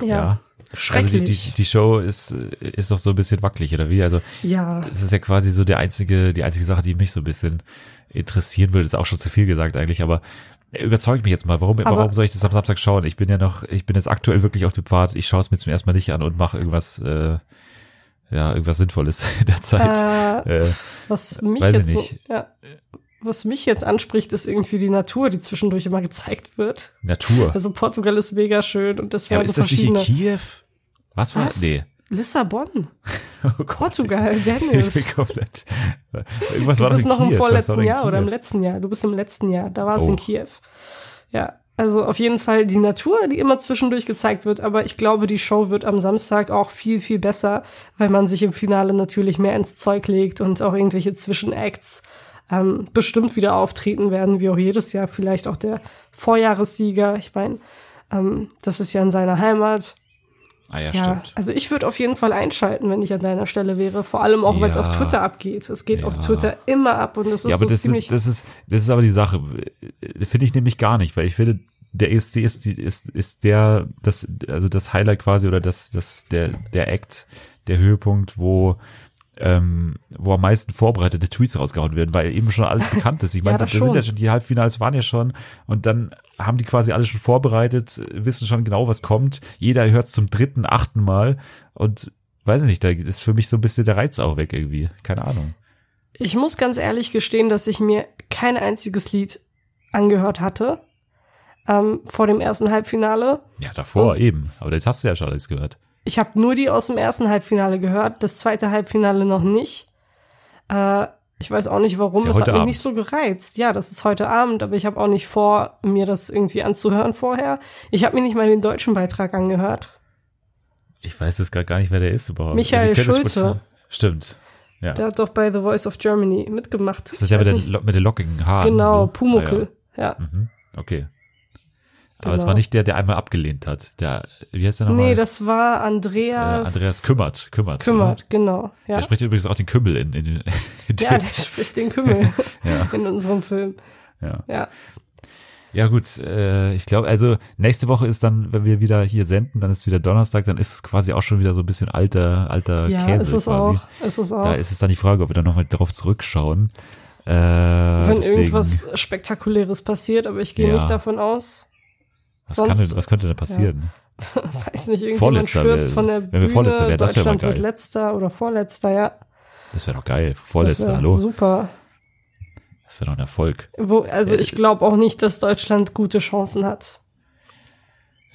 Speaker 1: Ja. ja. Schrecklich.
Speaker 2: Also die, die, die Show ist, ist doch so ein bisschen wackelig, oder wie? Also,
Speaker 1: ja.
Speaker 2: Das ist ja quasi so der einzige, die einzige Sache, die mich so ein bisschen interessieren würde. Ist auch schon zu viel gesagt eigentlich, aber überzeugt mich jetzt mal. Warum, aber, warum soll ich das am Samstag schauen? Ich bin ja noch, ich bin jetzt aktuell wirklich auf dem Pfad. Ich schaue es mir zum ersten Mal nicht an und mache irgendwas, äh, ja, irgendwas Sinnvolles *laughs* in der Zeit.
Speaker 1: Äh, äh, was mich jetzt so, ja, was mich jetzt anspricht, ist irgendwie die Natur, die zwischendurch immer gezeigt wird.
Speaker 2: Natur.
Speaker 1: Also Portugal ist mega schön und das
Speaker 2: ja,
Speaker 1: waren
Speaker 2: ist das nicht in Kiew? Was war?
Speaker 1: Was?
Speaker 2: Nee.
Speaker 1: Lissabon, *laughs*
Speaker 2: Oh.
Speaker 1: Portugal, *laughs*
Speaker 2: Ich bin
Speaker 1: Dennis.
Speaker 2: komplett. Irgendwas
Speaker 1: Du
Speaker 2: war
Speaker 1: bist noch im vorletzten Jahr oder im letzten Jahr. Du bist im letzten Jahr. Da war es
Speaker 2: Oh.
Speaker 1: in Kiew. Ja, also auf jeden Fall die Natur, die immer zwischendurch gezeigt wird. Aber ich glaube, die Show wird am Samstag auch viel, viel besser, weil man sich im Finale natürlich mehr ins Zeug legt und auch irgendwelche Zwischenacts ähm, bestimmt wieder auftreten werden, wie auch jedes Jahr. Vielleicht auch der Vorjahressieger. Ich meine, ähm, das ist ja in seiner Heimat.
Speaker 2: Ah ja,
Speaker 1: Ja,
Speaker 2: stimmt.
Speaker 1: also ich würde auf jeden Fall einschalten, wenn ich an deiner Stelle wäre. Vor allem auch, weil es
Speaker 2: Ja.
Speaker 1: auf Twitter abgeht. Es geht auf
Speaker 2: Ja.
Speaker 1: Twitter immer ab und das ist
Speaker 2: Ja, aber
Speaker 1: so
Speaker 2: das
Speaker 1: ziemlich.
Speaker 2: ist, das ist, das ist aber die Sache. Finde ich nämlich gar nicht, weil ich finde, der ESC ist, die, ist, ist der, das, also das Highlight quasi oder das, das, der, der Act, der Höhepunkt, wo, ähm, wo am meisten vorbereitete Tweets rausgehauen werden, weil eben schon alles bekannt ist. Ich
Speaker 1: Ja,
Speaker 2: meine,
Speaker 1: das
Speaker 2: das sind ja schon, die Halbfinals waren ja schon und dann haben die quasi alles schon vorbereitet, wissen schon genau, was kommt. Jeder hört zum dritten, achten Mal und weiß ich nicht, da ist für mich so ein bisschen der Reiz auch weg irgendwie. Keine Ahnung.
Speaker 1: Ich muss ganz ehrlich gestehen, dass ich mir kein einziges Lied angehört hatte ähm, vor dem ersten Halbfinale.
Speaker 2: Ja, davor
Speaker 1: Und-
Speaker 2: eben. Aber das hast du ja schon alles gehört.
Speaker 1: Ich habe nur die aus dem ersten Halbfinale gehört, das zweite Halbfinale noch nicht. Äh, ich weiß auch nicht warum,
Speaker 2: Ist ja
Speaker 1: es hat mich
Speaker 2: Abend.
Speaker 1: nicht so gereizt. Ja, das ist heute Abend, aber ich habe auch nicht vor, mir das irgendwie anzuhören vorher. Ich habe mir nicht mal den deutschen Beitrag angehört.
Speaker 2: Ich weiß jetzt gerade gar nicht, wer der ist überhaupt.
Speaker 1: Michael
Speaker 2: Also spontan. Stimmt. Ja.
Speaker 1: Der hat doch bei The Voice of Germany mitgemacht.
Speaker 2: das ist ja mit, der, mit den lockigen Haaren.
Speaker 1: Genau,
Speaker 2: so.
Speaker 1: Pumuckel. Ja.
Speaker 2: Ah, ja. Mhm. Okay. Aber es
Speaker 1: Genau.
Speaker 2: war nicht der, der einmal abgelehnt hat. Der, wie heißt der nochmal?
Speaker 1: Nee, das war
Speaker 2: äh,
Speaker 1: Andreas.
Speaker 2: Andreas Kümmert. Kümmert.
Speaker 1: Kümmert,
Speaker 2: Oder?
Speaker 1: genau. Ja,
Speaker 2: Der spricht übrigens auch den Kümmel in, in, in, in *laughs*
Speaker 1: ja der spricht den Kümmel *laughs*
Speaker 2: ja,
Speaker 1: in unserem Film.
Speaker 2: ja.
Speaker 1: Ja.
Speaker 2: ja, gut. Äh, ich glaube, also nächste Woche ist dann, wenn wir wieder hier senden, dann ist wieder Donnerstag, dann ist es quasi auch schon wieder so ein bisschen alter, alter
Speaker 1: Ja,
Speaker 2: Käse
Speaker 1: ist es
Speaker 2: quasi.
Speaker 1: auch. Ist es auch.
Speaker 2: Da ist es dann die Frage, ob wir dann nochmal drauf zurückschauen. Äh,
Speaker 1: Wenn
Speaker 2: deswegen-
Speaker 1: irgendwas Spektakuläres passiert, aber ich gehe
Speaker 2: Ja.
Speaker 1: nicht davon aus.
Speaker 2: Was,
Speaker 1: Sonst-
Speaker 2: kann denn, was könnte denn passieren? *laughs*
Speaker 1: Weiß nicht, irgendjemand
Speaker 2: Vorletzter
Speaker 1: stürzt
Speaker 2: wär-
Speaker 1: von der
Speaker 2: wenn wir
Speaker 1: Bühne,
Speaker 2: Vorletzter wär, das wär
Speaker 1: Deutschland wird letzter oder vorletzter, ja.
Speaker 2: Das wäre doch geil.
Speaker 1: Das
Speaker 2: Vorletzter,
Speaker 1: wäre
Speaker 2: hallo.
Speaker 1: super.
Speaker 2: Das wäre doch ein Erfolg.
Speaker 1: Wo, also
Speaker 2: Äh,
Speaker 1: ich glaube auch nicht, dass Deutschland gute Chancen hat.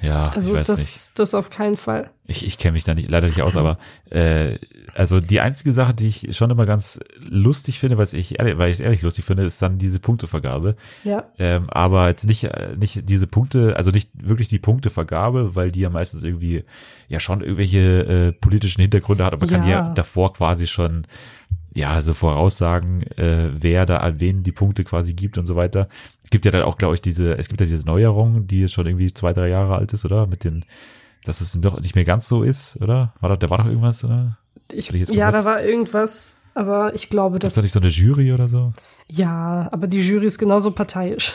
Speaker 2: Ja,
Speaker 1: Also
Speaker 2: ich weiß
Speaker 1: das,
Speaker 2: nicht.
Speaker 1: das auf keinen Fall.
Speaker 2: Ich, ich kenne mich da nicht, leider nicht aus, aber äh, also die einzige Sache, die ich schon immer ganz lustig finde, weil ich weil ich es ehrlich lustig finde, ist dann diese Punktevergabe.
Speaker 1: Ja.
Speaker 2: Ähm, aber jetzt nicht, äh, nicht diese Punkte, also nicht wirklich die Punktevergabe, weil die ja meistens irgendwie ja schon irgendwelche äh, politischen Hintergründe hat, aber man kann
Speaker 1: Ja.
Speaker 2: ja davor quasi schon ja so voraussagen, äh, wer da an wen die Punkte quasi gibt und so weiter. Es gibt ja dann auch, glaube ich, diese, es gibt ja diese Neuerung, die schon irgendwie zwei, drei Jahre alt ist, oder? Mit den, dass es doch nicht mehr ganz so ist, oder? War doch, da war doch irgendwas, oder?
Speaker 1: Ich,
Speaker 2: ich
Speaker 1: ja, da war irgendwas, aber ich glaube,
Speaker 2: Ist
Speaker 1: dass.
Speaker 2: doch nicht so eine Jury oder so?
Speaker 1: ja, aber die Jury ist genauso parteiisch.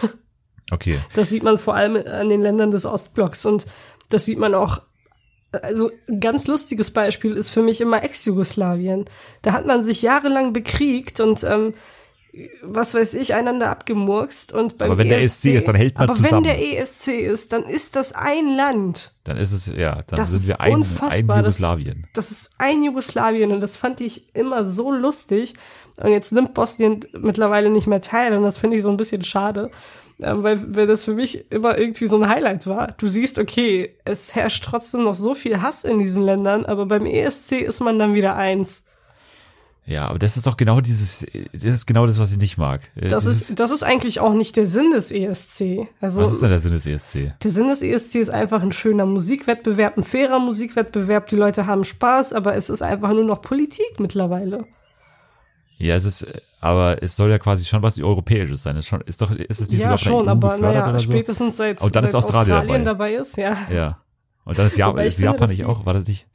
Speaker 2: Okay.
Speaker 1: Das sieht man vor allem an den Ländern des Ostblocks und das sieht man auch. Also ein ganz lustiges Beispiel ist für mich immer Ex-Jugoslawien. Da hat man sich jahrelang bekriegt und ähm, was weiß ich, einander abgemurkst und beim
Speaker 2: Aber wenn der ESC ist, dann hält man
Speaker 1: aber
Speaker 2: zusammen.
Speaker 1: wenn der ESC ist, dann ist das ein Land.
Speaker 2: Dann ist es, ja, dann
Speaker 1: Das
Speaker 2: sind wir ein, ein
Speaker 1: unfassbar, das-
Speaker 2: Jugoslawien.
Speaker 1: Das ist ein Jugoslawien und das fand ich immer so lustig. Und jetzt nimmt Bosnien mittlerweile nicht mehr teil und das finde ich so ein bisschen schade, weil, weil das für mich immer irgendwie so ein Highlight war. Du siehst, okay, es herrscht trotzdem noch so viel Hass in diesen Ländern, aber beim ESC ist man dann wieder eins.
Speaker 2: Ja, aber das ist doch genau dieses, das ist genau das, was ich nicht mag. Äh,
Speaker 1: Das
Speaker 2: Dieses-
Speaker 1: ist, das ist eigentlich auch nicht der Sinn des ESC. Also
Speaker 2: was ist denn der Sinn des ESC?
Speaker 1: Der Sinn des ESC ist einfach ein schöner Musikwettbewerb, ein fairer Musikwettbewerb. Die Leute haben Spaß, aber es ist einfach nur noch Politik mittlerweile.
Speaker 2: Ja, es ist, aber es soll ja quasi schon was Europäisches sein. Es ist, schon, ist doch, ist es nicht
Speaker 1: ja,
Speaker 2: sogar
Speaker 1: schon, aber naja,
Speaker 2: so?
Speaker 1: spätestens seit,
Speaker 2: Und dann
Speaker 1: seit
Speaker 2: ist Australien
Speaker 1: dabei. ist, ja.
Speaker 2: Ja. Und dann ist, ja,
Speaker 1: ich
Speaker 2: ist
Speaker 1: finde,
Speaker 2: Japan nicht
Speaker 1: die-
Speaker 2: auch, war das nicht?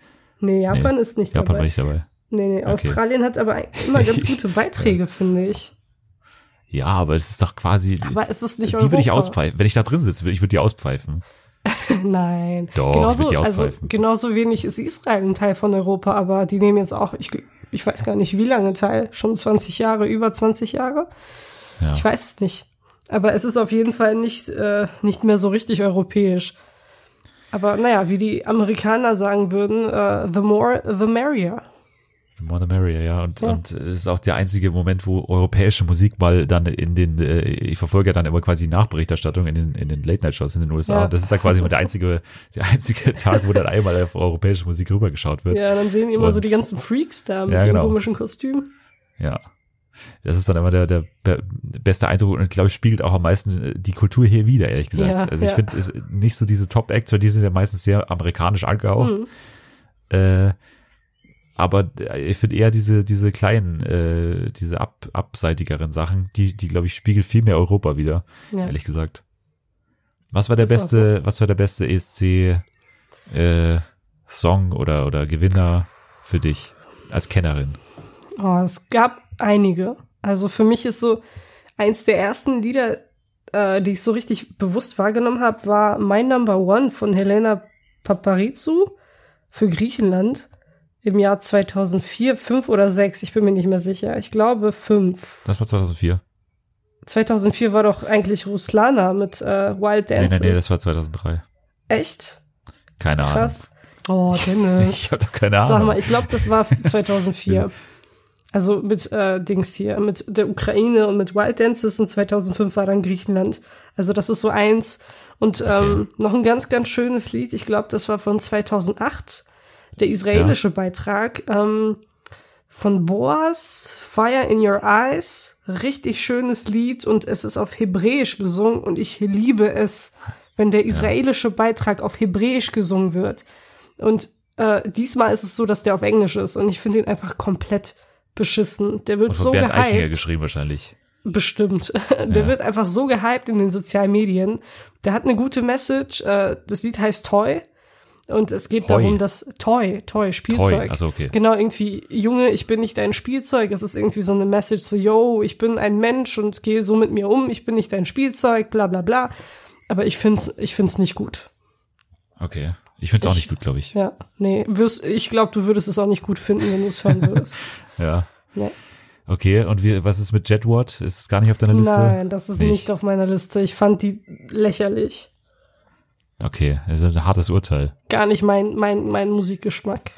Speaker 1: Nee, Japan
Speaker 2: Nee,
Speaker 1: ist nicht
Speaker 2: Japan
Speaker 1: dabei.
Speaker 2: war nicht dabei.
Speaker 1: Nee, nee, Australien hat aber immer ganz *laughs* gute Beiträge, finde ich.
Speaker 2: Ja, aber es ist doch quasi,
Speaker 1: Aber es ist nicht
Speaker 2: die
Speaker 1: Europa.
Speaker 2: würde ich auspfeifen. Wenn ich da drin sitze, würde ich würde die auspfeifen. *laughs*
Speaker 1: Nein.
Speaker 2: Doch,
Speaker 1: genauso,
Speaker 2: wird die
Speaker 1: also,
Speaker 2: auspfeifen.
Speaker 1: genauso wenig ist Israel ein Teil von Europa, aber die nehmen jetzt auch, ich, ich weiß gar nicht, wie lange teil. Schon 20 Jahre, über 20 Jahre?
Speaker 2: Ja.
Speaker 1: Ich weiß es nicht. Aber es ist auf jeden Fall nicht, äh, nicht mehr so richtig europäisch. Aber naja, wie die Amerikaner sagen würden, äh, the more, the merrier.
Speaker 2: More the Merrier, ja. Und, ja. und es ist auch der einzige Moment, wo europäische Musik mal dann in den, äh, ich verfolge ja dann immer quasi Nachberichterstattung in den, in den Late-Night-Shows in den USA. Ja. Und das ist dann quasi immer der einzige, *laughs* der einzige Tag, wo dann einmal auf europäische Musik rübergeschaut wird.
Speaker 1: Ja, dann sehen immer und, so die ganzen Freaks da mit ja, genau. dem komischen Kostüm.
Speaker 2: Ja. Das ist dann immer der, der beste Eindruck und ich glaube, spiegelt auch am meisten äh, die Kultur hier wieder, ehrlich gesagt. Ja, also ich ja. finde es nicht so diese Top-Acts, weil die sind ja meistens sehr amerikanisch angehaucht. Mhm. Äh, aber ich finde eher diese, diese kleinen, äh, diese ab, abseitigeren Sachen, die, die, glaube ich, spiegeln viel mehr Europa wieder, ja. ehrlich gesagt. Was war der das beste, was war der beste ESC äh, Song oder, oder Gewinner für dich als Kennerin?
Speaker 1: Oh, es gab einige. Also für mich ist so eins der ersten Lieder, äh, die ich so richtig bewusst wahrgenommen habe, war My Number One von Helena Paparizou für Griechenland im Jahr 2004, fünf oder sechs, ich bin mir nicht mehr sicher. Ich glaube fünf.
Speaker 2: Das war 2004.
Speaker 1: 2004 war doch eigentlich Ruslana mit äh, Wild Dances. Nee, nee,
Speaker 2: nee, das war 2003.
Speaker 1: Echt?
Speaker 2: Keine Ahnung. Krass.
Speaker 1: Oh, Dennis. *laughs*
Speaker 2: ich hab doch keine Ahnung.
Speaker 1: Sag mal, ich glaube, das war *laughs* 2004. also mit äh, Dings hier, mit der Ukraine und mit Wild Dances und 2005 war dann Griechenland. Also das ist so eins. Und okay. ähm, noch ein ganz, ganz schönes Lied. Ich glaube, das war von 2008 der israelische ja. Beitrag ähm, von Boas, Fire in Your Eyes, richtig schönes Lied und es ist auf Hebräisch gesungen und ich liebe es, wenn der israelische Beitrag auf Hebräisch gesungen wird. Und äh, diesmal ist es so, dass der auf Englisch ist und ich finde ihn einfach komplett beschissen. Der wird und von so Bernd gehypt.
Speaker 2: geschrieben wahrscheinlich.
Speaker 1: Bestimmt. *laughs* Der ja. wird einfach so gehypt in den sozialen Medien. Der hat eine gute Message. Äh, das Lied heißt Toy. Und es geht Toy. darum, dass Toy, Toy, Spielzeug. Toy.
Speaker 2: Also okay.
Speaker 1: Genau, irgendwie, Junge, ich bin nicht dein Spielzeug. Es ist irgendwie so eine Message so, yo, ich bin ein Mensch und gehe so mit mir um, ich bin nicht dein Spielzeug, bla bla bla. Aber ich find's, ich find's nicht gut.
Speaker 2: Okay. Ich find's auch nicht gut, glaube ich.
Speaker 1: Ja, nee, wirst, ich glaube, du würdest es auch nicht gut finden, wenn du es hören würdest. *laughs*
Speaker 2: ja. Nee. Okay, und wie, was ist mit Jetward? Ist es gar nicht auf deiner Liste?
Speaker 1: Nein, das ist nicht. nicht auf meiner Liste. Ich fand die lächerlich.
Speaker 2: Okay, das ist ein hartes Urteil.
Speaker 1: Gar nicht mein, mein, mein Musikgeschmack.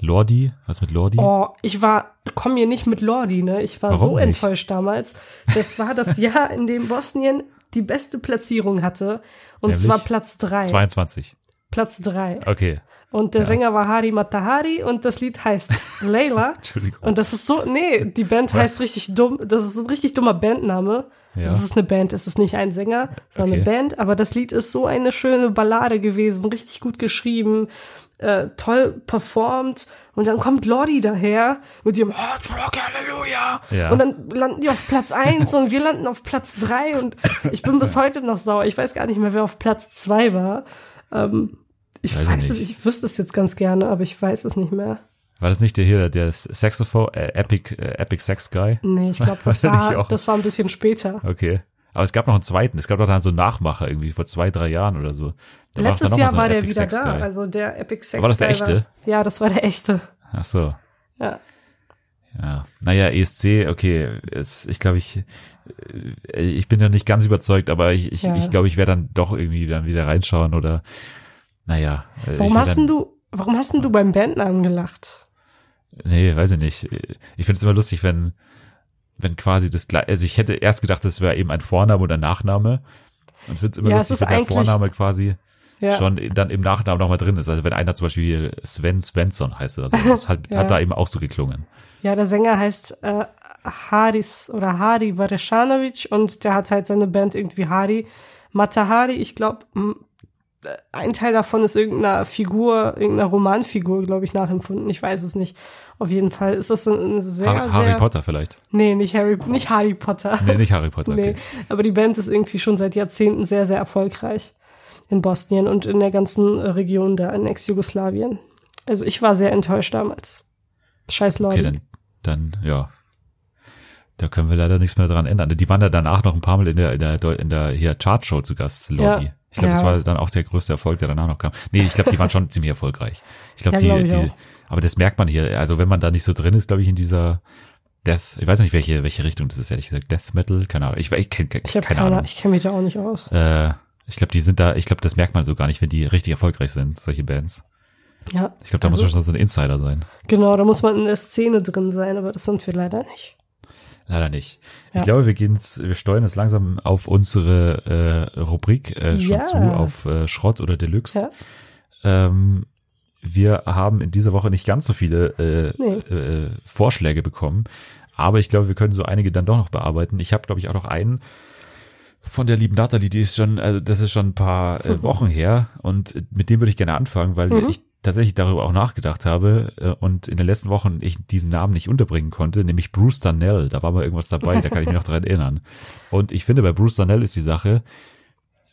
Speaker 2: Lordi? Was mit Lordi?
Speaker 1: Oh, ich war, komm mir nicht mit Lordi, ne? Ich war Warum so nicht? enttäuscht damals. Das war das *laughs* Jahr, in dem Bosnien die beste Platzierung hatte. Und Nämlich zwar Platz drei.
Speaker 2: 22.
Speaker 1: Platz drei.
Speaker 2: Okay.
Speaker 1: Und der ja. Sänger war Hari Matahari und das Lied heißt *laughs* Layla.
Speaker 2: Entschuldigung.
Speaker 1: Und das ist so, nee, die Band heißt richtig dumm, das ist ein richtig dummer Bandname. Ja. Das ist eine Band, es ist nicht ein Sänger, sondern okay. eine Band, aber das Lied ist so eine schöne Ballade gewesen, richtig gut geschrieben, äh, toll performt und dann kommt Lordi daher mit ihrem Hard Rock Halleluja ja. und dann landen die auf Platz eins und wir landen auf Platz drei und ich bin bis heute noch sauer. Ich weiß gar nicht mehr, wer auf Platz zwei war. Ähm, ich weiß, weiß es, ich wüsste es jetzt ganz gerne, aber ich weiß es nicht mehr.
Speaker 2: War das nicht der hier, der Saxophone, äh, Epic, äh, Epic Sex Guy?
Speaker 1: Nee, ich glaube, *laughs* das war, das war ein bisschen später.
Speaker 2: Okay. Aber es gab noch einen zweiten. Es gab doch dann so einen Nachmacher irgendwie vor zwei, drei Jahren oder so.
Speaker 1: Da Letztes war Jahr so war der Epic wieder Sex da. Guy. Also der Epic Sex
Speaker 2: Guy. War das der echte? War,
Speaker 1: ja, das war der echte.
Speaker 2: Ach so.
Speaker 1: Ja.
Speaker 2: Ja, naja, ESC, okay, es, ich glaube, ich, äh, ich bin ja nicht ganz überzeugt, aber ich, ich, ja. ich glaube, ich werde dann doch irgendwie dann wieder reinschauen oder naja.
Speaker 1: Äh, warum hast dann, du, warum hast denn du beim Bandnamen gelacht?
Speaker 2: Nee, weiß ich nicht. Ich finde es immer lustig, wenn, wenn quasi das gleiche, also ich hätte erst gedacht, das wäre eben ein Vorname oder Nachname. Und ich finde es immer ja, lustig, wenn der Vorname quasi ja. schon dann im Nachnamen nochmal drin ist. Also wenn einer zum Beispiel Sven Svensson heißt oder so, das hat, *laughs* ja. hat da eben auch so geklungen.
Speaker 1: Ja, der Sänger heißt äh, Haris oder Hari Vareshanovic und der hat halt seine Band irgendwie Hari Matahari. Ich glaube, ein Teil davon ist irgendeiner Figur, irgendeiner Romanfigur, glaube ich, nachempfunden. Ich weiß es nicht. Auf jeden Fall ist das eine sehr,
Speaker 2: Harry, Harry
Speaker 1: sehr,
Speaker 2: Potter vielleicht.
Speaker 1: Nee, nicht Harry, nicht Harry Potter.
Speaker 2: Nee, nicht Harry Potter. *laughs*
Speaker 1: nee,
Speaker 2: okay.
Speaker 1: aber die Band ist irgendwie schon seit Jahrzehnten sehr, sehr erfolgreich in Bosnien und in der ganzen Region da in Ex-Jugoslawien. Also ich war sehr enttäuscht damals. Scheiß Leute.
Speaker 2: Okay, dann, dann, ja. Da können wir leider nichts mehr dran ändern. Die waren da danach noch ein paar Mal in der, in der, in der hier Chartshow zu Gast, Lordi. Ja. Ich glaube, ja. das war dann auch der größte Erfolg, der danach noch kam. Nee, ich glaube, die waren schon ziemlich erfolgreich. Ich glaube, ja, die, glaub ich die, aber das merkt man hier. Also wenn man da nicht so drin ist, glaube ich, in dieser Death, ich weiß nicht, welche, welche Richtung das ist, ehrlich gesagt. Death Metal, keine Ahnung. Ich, ich kenne ich keine, keine Ahnung.
Speaker 1: Ich kenne mich da auch nicht aus.
Speaker 2: Äh, ich glaube, die sind da, ich glaube, das merkt man so gar nicht, wenn die richtig erfolgreich sind, solche Bands.
Speaker 1: Ja.
Speaker 2: Ich glaube, da
Speaker 1: also,
Speaker 2: muss man schon so ein Insider sein.
Speaker 1: Genau, da muss man in der Szene drin sein, aber das sind wir leider nicht.
Speaker 2: Leider nicht. Ja. Ich glaube, wir gehen wir steuern jetzt langsam auf unsere äh, Rubrik äh, schon ja. zu, auf äh, Schrott oder Deluxe. Ja. Ähm, wir haben in dieser Woche nicht ganz so viele äh, nee. äh, Vorschläge bekommen, aber ich glaube, wir können so einige dann doch noch bearbeiten. Ich habe, glaube ich, auch noch einen von der lieben Natalie, die ist schon, also das ist schon ein paar äh, *laughs* Wochen her und mit dem würde ich gerne anfangen, weil mhm. ich tatsächlich darüber auch nachgedacht habe äh, und in den letzten Wochen ich diesen Namen nicht unterbringen konnte, nämlich Bruce Darnell. Da war mal irgendwas dabei, da kann ich mich noch dran *laughs* erinnern. Und ich finde, bei Bruce Darnell ist die Sache,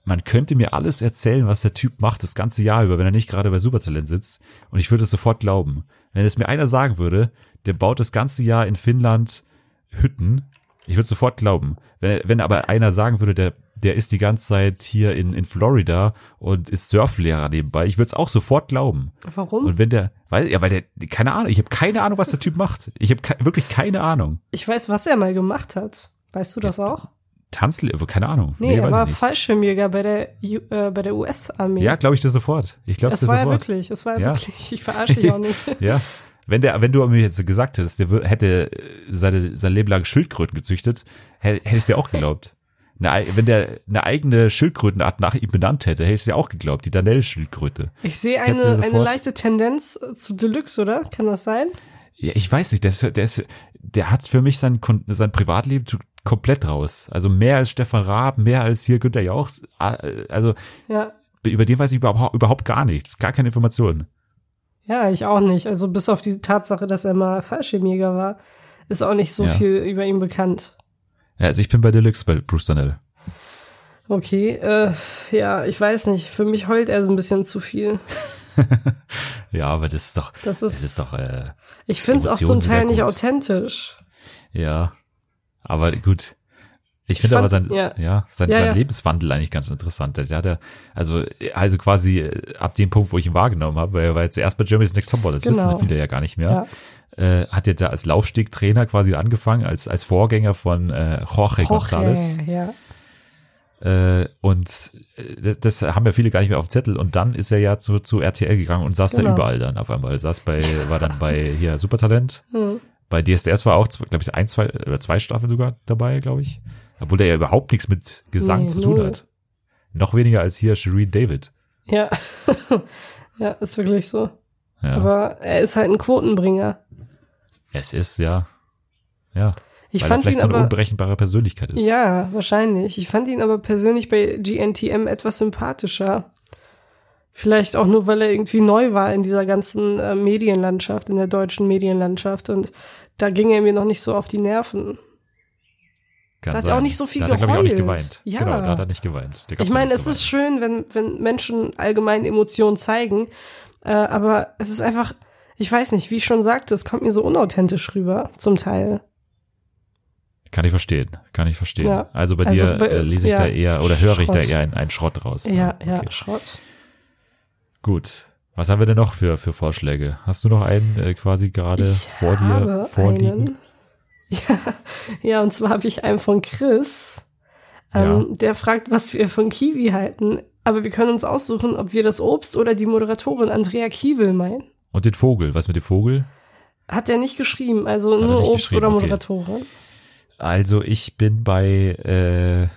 Speaker 2: man könnte mir alles erzählen, was der Typ macht, das ganze Jahr über, wenn er nicht gerade bei Supertalent sitzt. Und ich würde es sofort glauben. Wenn es mir einer sagen würde, der baut das ganze Jahr in Finnland Hütten, ich würde sofort glauben. Wenn, wenn aber einer sagen würde, der der ist die ganze Zeit hier in, in Florida und ist Surflehrer nebenbei. Ich würde es auch sofort glauben.
Speaker 1: Warum?
Speaker 2: Und wenn der, weil, ja, weil der, keine Ahnung, ich habe keine Ahnung, was der Typ macht. Ich habe ke wirklich keine Ahnung.
Speaker 1: Ich weiß, was er mal gemacht hat. Weißt du das ja, auch?
Speaker 2: Tanzlehrer, keine Ahnung.
Speaker 1: Nee, nee er war Fallschirmjäger bei der, äh, bei der US-Armee.
Speaker 2: Ja, glaube ich dir sofort. Ich glaube
Speaker 1: es war sofort. ja wirklich, es war ja, wirklich. Ich verarsche dich auch nicht. *laughs*
Speaker 2: ja. Wenn der, wenn du mir jetzt gesagt hättest, der hätte seine, sein Leben lang Schildkröten gezüchtet, hätte ich dir auch *laughs* geglaubt eine, wenn der eine eigene Schildkrötenart nach ihm benannt hätte, hätte ich es ja auch geglaubt, die Danell-Schildkröte.
Speaker 1: Ich sehe eine, eine leichte Tendenz zu Deluxe, oder? Kann das sein?
Speaker 2: Ja, ich weiß nicht, der, ist, der, ist, der hat für mich sein, sein Privatleben komplett raus. Also mehr als Stefan Raab, mehr als hier Günther Jauch. Also ja. über den weiß ich überhaupt, überhaupt gar nichts, gar keine Informationen.
Speaker 1: Ja, ich auch nicht. Also bis auf die Tatsache, dass er mal Fallschirmjäger war, ist auch nicht so ja. viel über ihn bekannt.
Speaker 2: Ja, also ich bin bei Deluxe bei Bruce Danell.
Speaker 1: Okay, äh, ja, ich weiß nicht. Für mich heult er so ein bisschen zu viel. *laughs*
Speaker 2: ja, aber das ist doch.
Speaker 1: Das ist,
Speaker 2: das ist doch. Äh,
Speaker 1: ich finde es auch zum Teil nicht authentisch.
Speaker 2: Ja, aber gut. Ich finde aber sein, ja. ja sein, ja, sein ja. Lebenswandel eigentlich ganz interessant. Der hat ja, also, also quasi äh, ab dem Punkt, wo ich ihn wahrgenommen habe, weil er war jetzt zuerst bei Jeremy's Next Topmodel, das genau. wissen viele ja gar nicht mehr äh, hat ja da als Laufstegtrainer quasi angefangen, als, als Vorgänger von äh, Jorge, Jorge González.
Speaker 1: Ja.
Speaker 2: Äh, und äh, das haben ja viele gar nicht mehr auf dem Zettel. Und dann ist er ja zu, zu RTL gegangen und saß genau. da überall dann auf einmal. Saß bei, war dann bei hier Supertalent. *laughs* Mhm. Bei DSDS war auch, glaube ich, ein, zwei oder zwei Staffeln sogar dabei, glaube ich. Obwohl der ja überhaupt nichts mit Gesang nee, zu tun hat. Noch weniger als hier Shereen David.
Speaker 1: Ja. *laughs* ja, ist wirklich so. Ja. Aber er ist halt ein Quotenbringer.
Speaker 2: Es ist, ja. Ja.
Speaker 1: Ich weil fand er vielleicht
Speaker 2: ihn
Speaker 1: so
Speaker 2: eine aber, unberechenbare Persönlichkeit ist.
Speaker 1: Ja, wahrscheinlich. Ich fand ihn aber persönlich bei GNTM etwas sympathischer. Vielleicht auch nur, weil er irgendwie neu war in dieser ganzen äh, Medienlandschaft, in der deutschen Medienlandschaft. Und da ging er mir noch nicht so auf die Nerven.
Speaker 2: Kann
Speaker 1: da hat er auch nicht so viel
Speaker 2: da
Speaker 1: geheult.
Speaker 2: Hat er, ich, auch nicht geweint. Ja. Genau, da hat er nicht geweint.
Speaker 1: Ich meine, es ist schön, wenn, wenn Menschen allgemein Emotionen zeigen. Äh, aber es ist einfach, ich weiß nicht, wie ich schon sagte, es kommt mir so unauthentisch rüber, zum Teil.
Speaker 2: Kann ich verstehen, kann ich verstehen. Ja. Also bei also dir bei, äh, lese ich ja, da eher oder höre ich da eher einen, einen Schrott raus.
Speaker 1: Ja, okay. ja, Schrott.
Speaker 2: Gut. Was haben wir denn noch für, für Vorschläge? Hast du noch einen äh, quasi gerade vor dir vorliegen? *laughs*
Speaker 1: Ja, ja, und zwar habe ich einen von Chris. Ähm, ja. Der fragt, was wir von Kiwi halten. Aber wir können uns aussuchen, ob wir das Obst oder die Moderatorin Andrea Kiewel meinen.
Speaker 2: Und den Vogel, was mit dem Vogel?
Speaker 1: Hat er nicht geschrieben, also Hat nur Obst oder Moderatorin. Okay.
Speaker 2: Also ich bin bei, äh,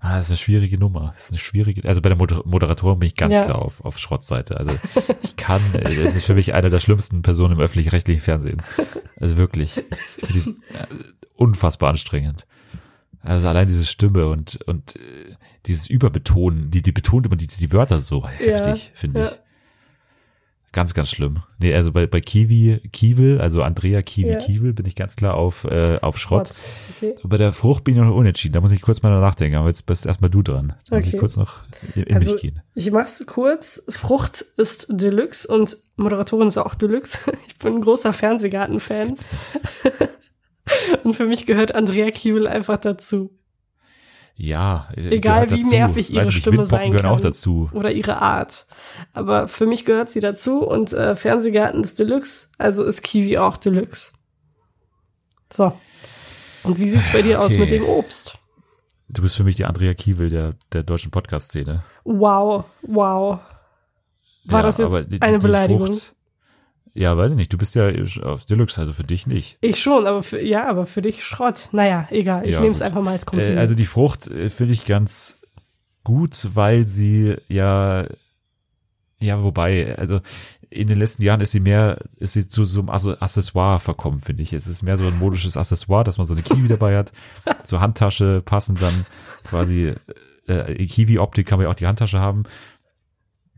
Speaker 2: ah, das ist eine schwierige Nummer. Das ist eine schwierige, also bei der Moderatorin bin ich ganz ja. klar auf, auf Schrottseite. Also ich kann, äh, das ist für mich eine der schlimmsten Personen im öffentlich-rechtlichen Fernsehen. Also wirklich. Äh, unfassbar anstrengend. Also allein diese Stimme und, und äh, dieses Überbetonen, die, die betont immer die, die Wörter so heftig, ja, finde ich. Ganz, ganz schlimm. Nee, also bei, bei Kiwi, Kiewel, also Andrea Kiwi ja. Kiewel, bin ich ganz klar auf, äh, auf Schrott. Okay. Bei der Frucht bin ich noch unentschieden. Da muss ich kurz mal nachdenken. Aber jetzt bist erstmal du dran. Da okay. muss ich kurz noch in, in also, mich gehen.
Speaker 1: Ich mach's kurz. Frucht ist Deluxe und Moderatorin ist auch Deluxe. *laughs* Ich bin ein großer Fernsehgarten-Fan. *laughs* und für mich gehört Andrea Kiewel einfach dazu.
Speaker 2: Ja,
Speaker 1: egal wie dazu. nervig ihre nicht, Stimme sein kann
Speaker 2: auch dazu.
Speaker 1: oder ihre Art. Aber für mich gehört sie dazu und äh, Fernsehgarten ist Deluxe, also ist Kiwi auch Deluxe. So. Und wie sieht's bei dir okay. aus mit dem Obst?
Speaker 2: Du bist für mich die Andrea Kiewel der, der deutschen Podcast-Szene.
Speaker 1: Wow, wow. War ja, das jetzt die, eine die Beleidigung? Frucht,
Speaker 2: ja, weiß ich nicht. Du bist ja auf Deluxe, also für dich nicht.
Speaker 1: Ich schon, aber für, ja, aber für dich Schrott. Naja, egal. Ich ja, nehme es einfach mal als Kompliment.
Speaker 2: Äh, also die Frucht äh, finde ich ganz gut, weil sie ja, ja, wobei, also in den letzten Jahren ist sie mehr, ist sie zu so einem Accessoire verkommen, finde ich. Es ist mehr so ein modisches Accessoire, dass man so eine Kiwi dabei hat, *laughs* zur Handtasche passend dann quasi äh, Kiwi-Optik kann man ja auch die Handtasche haben.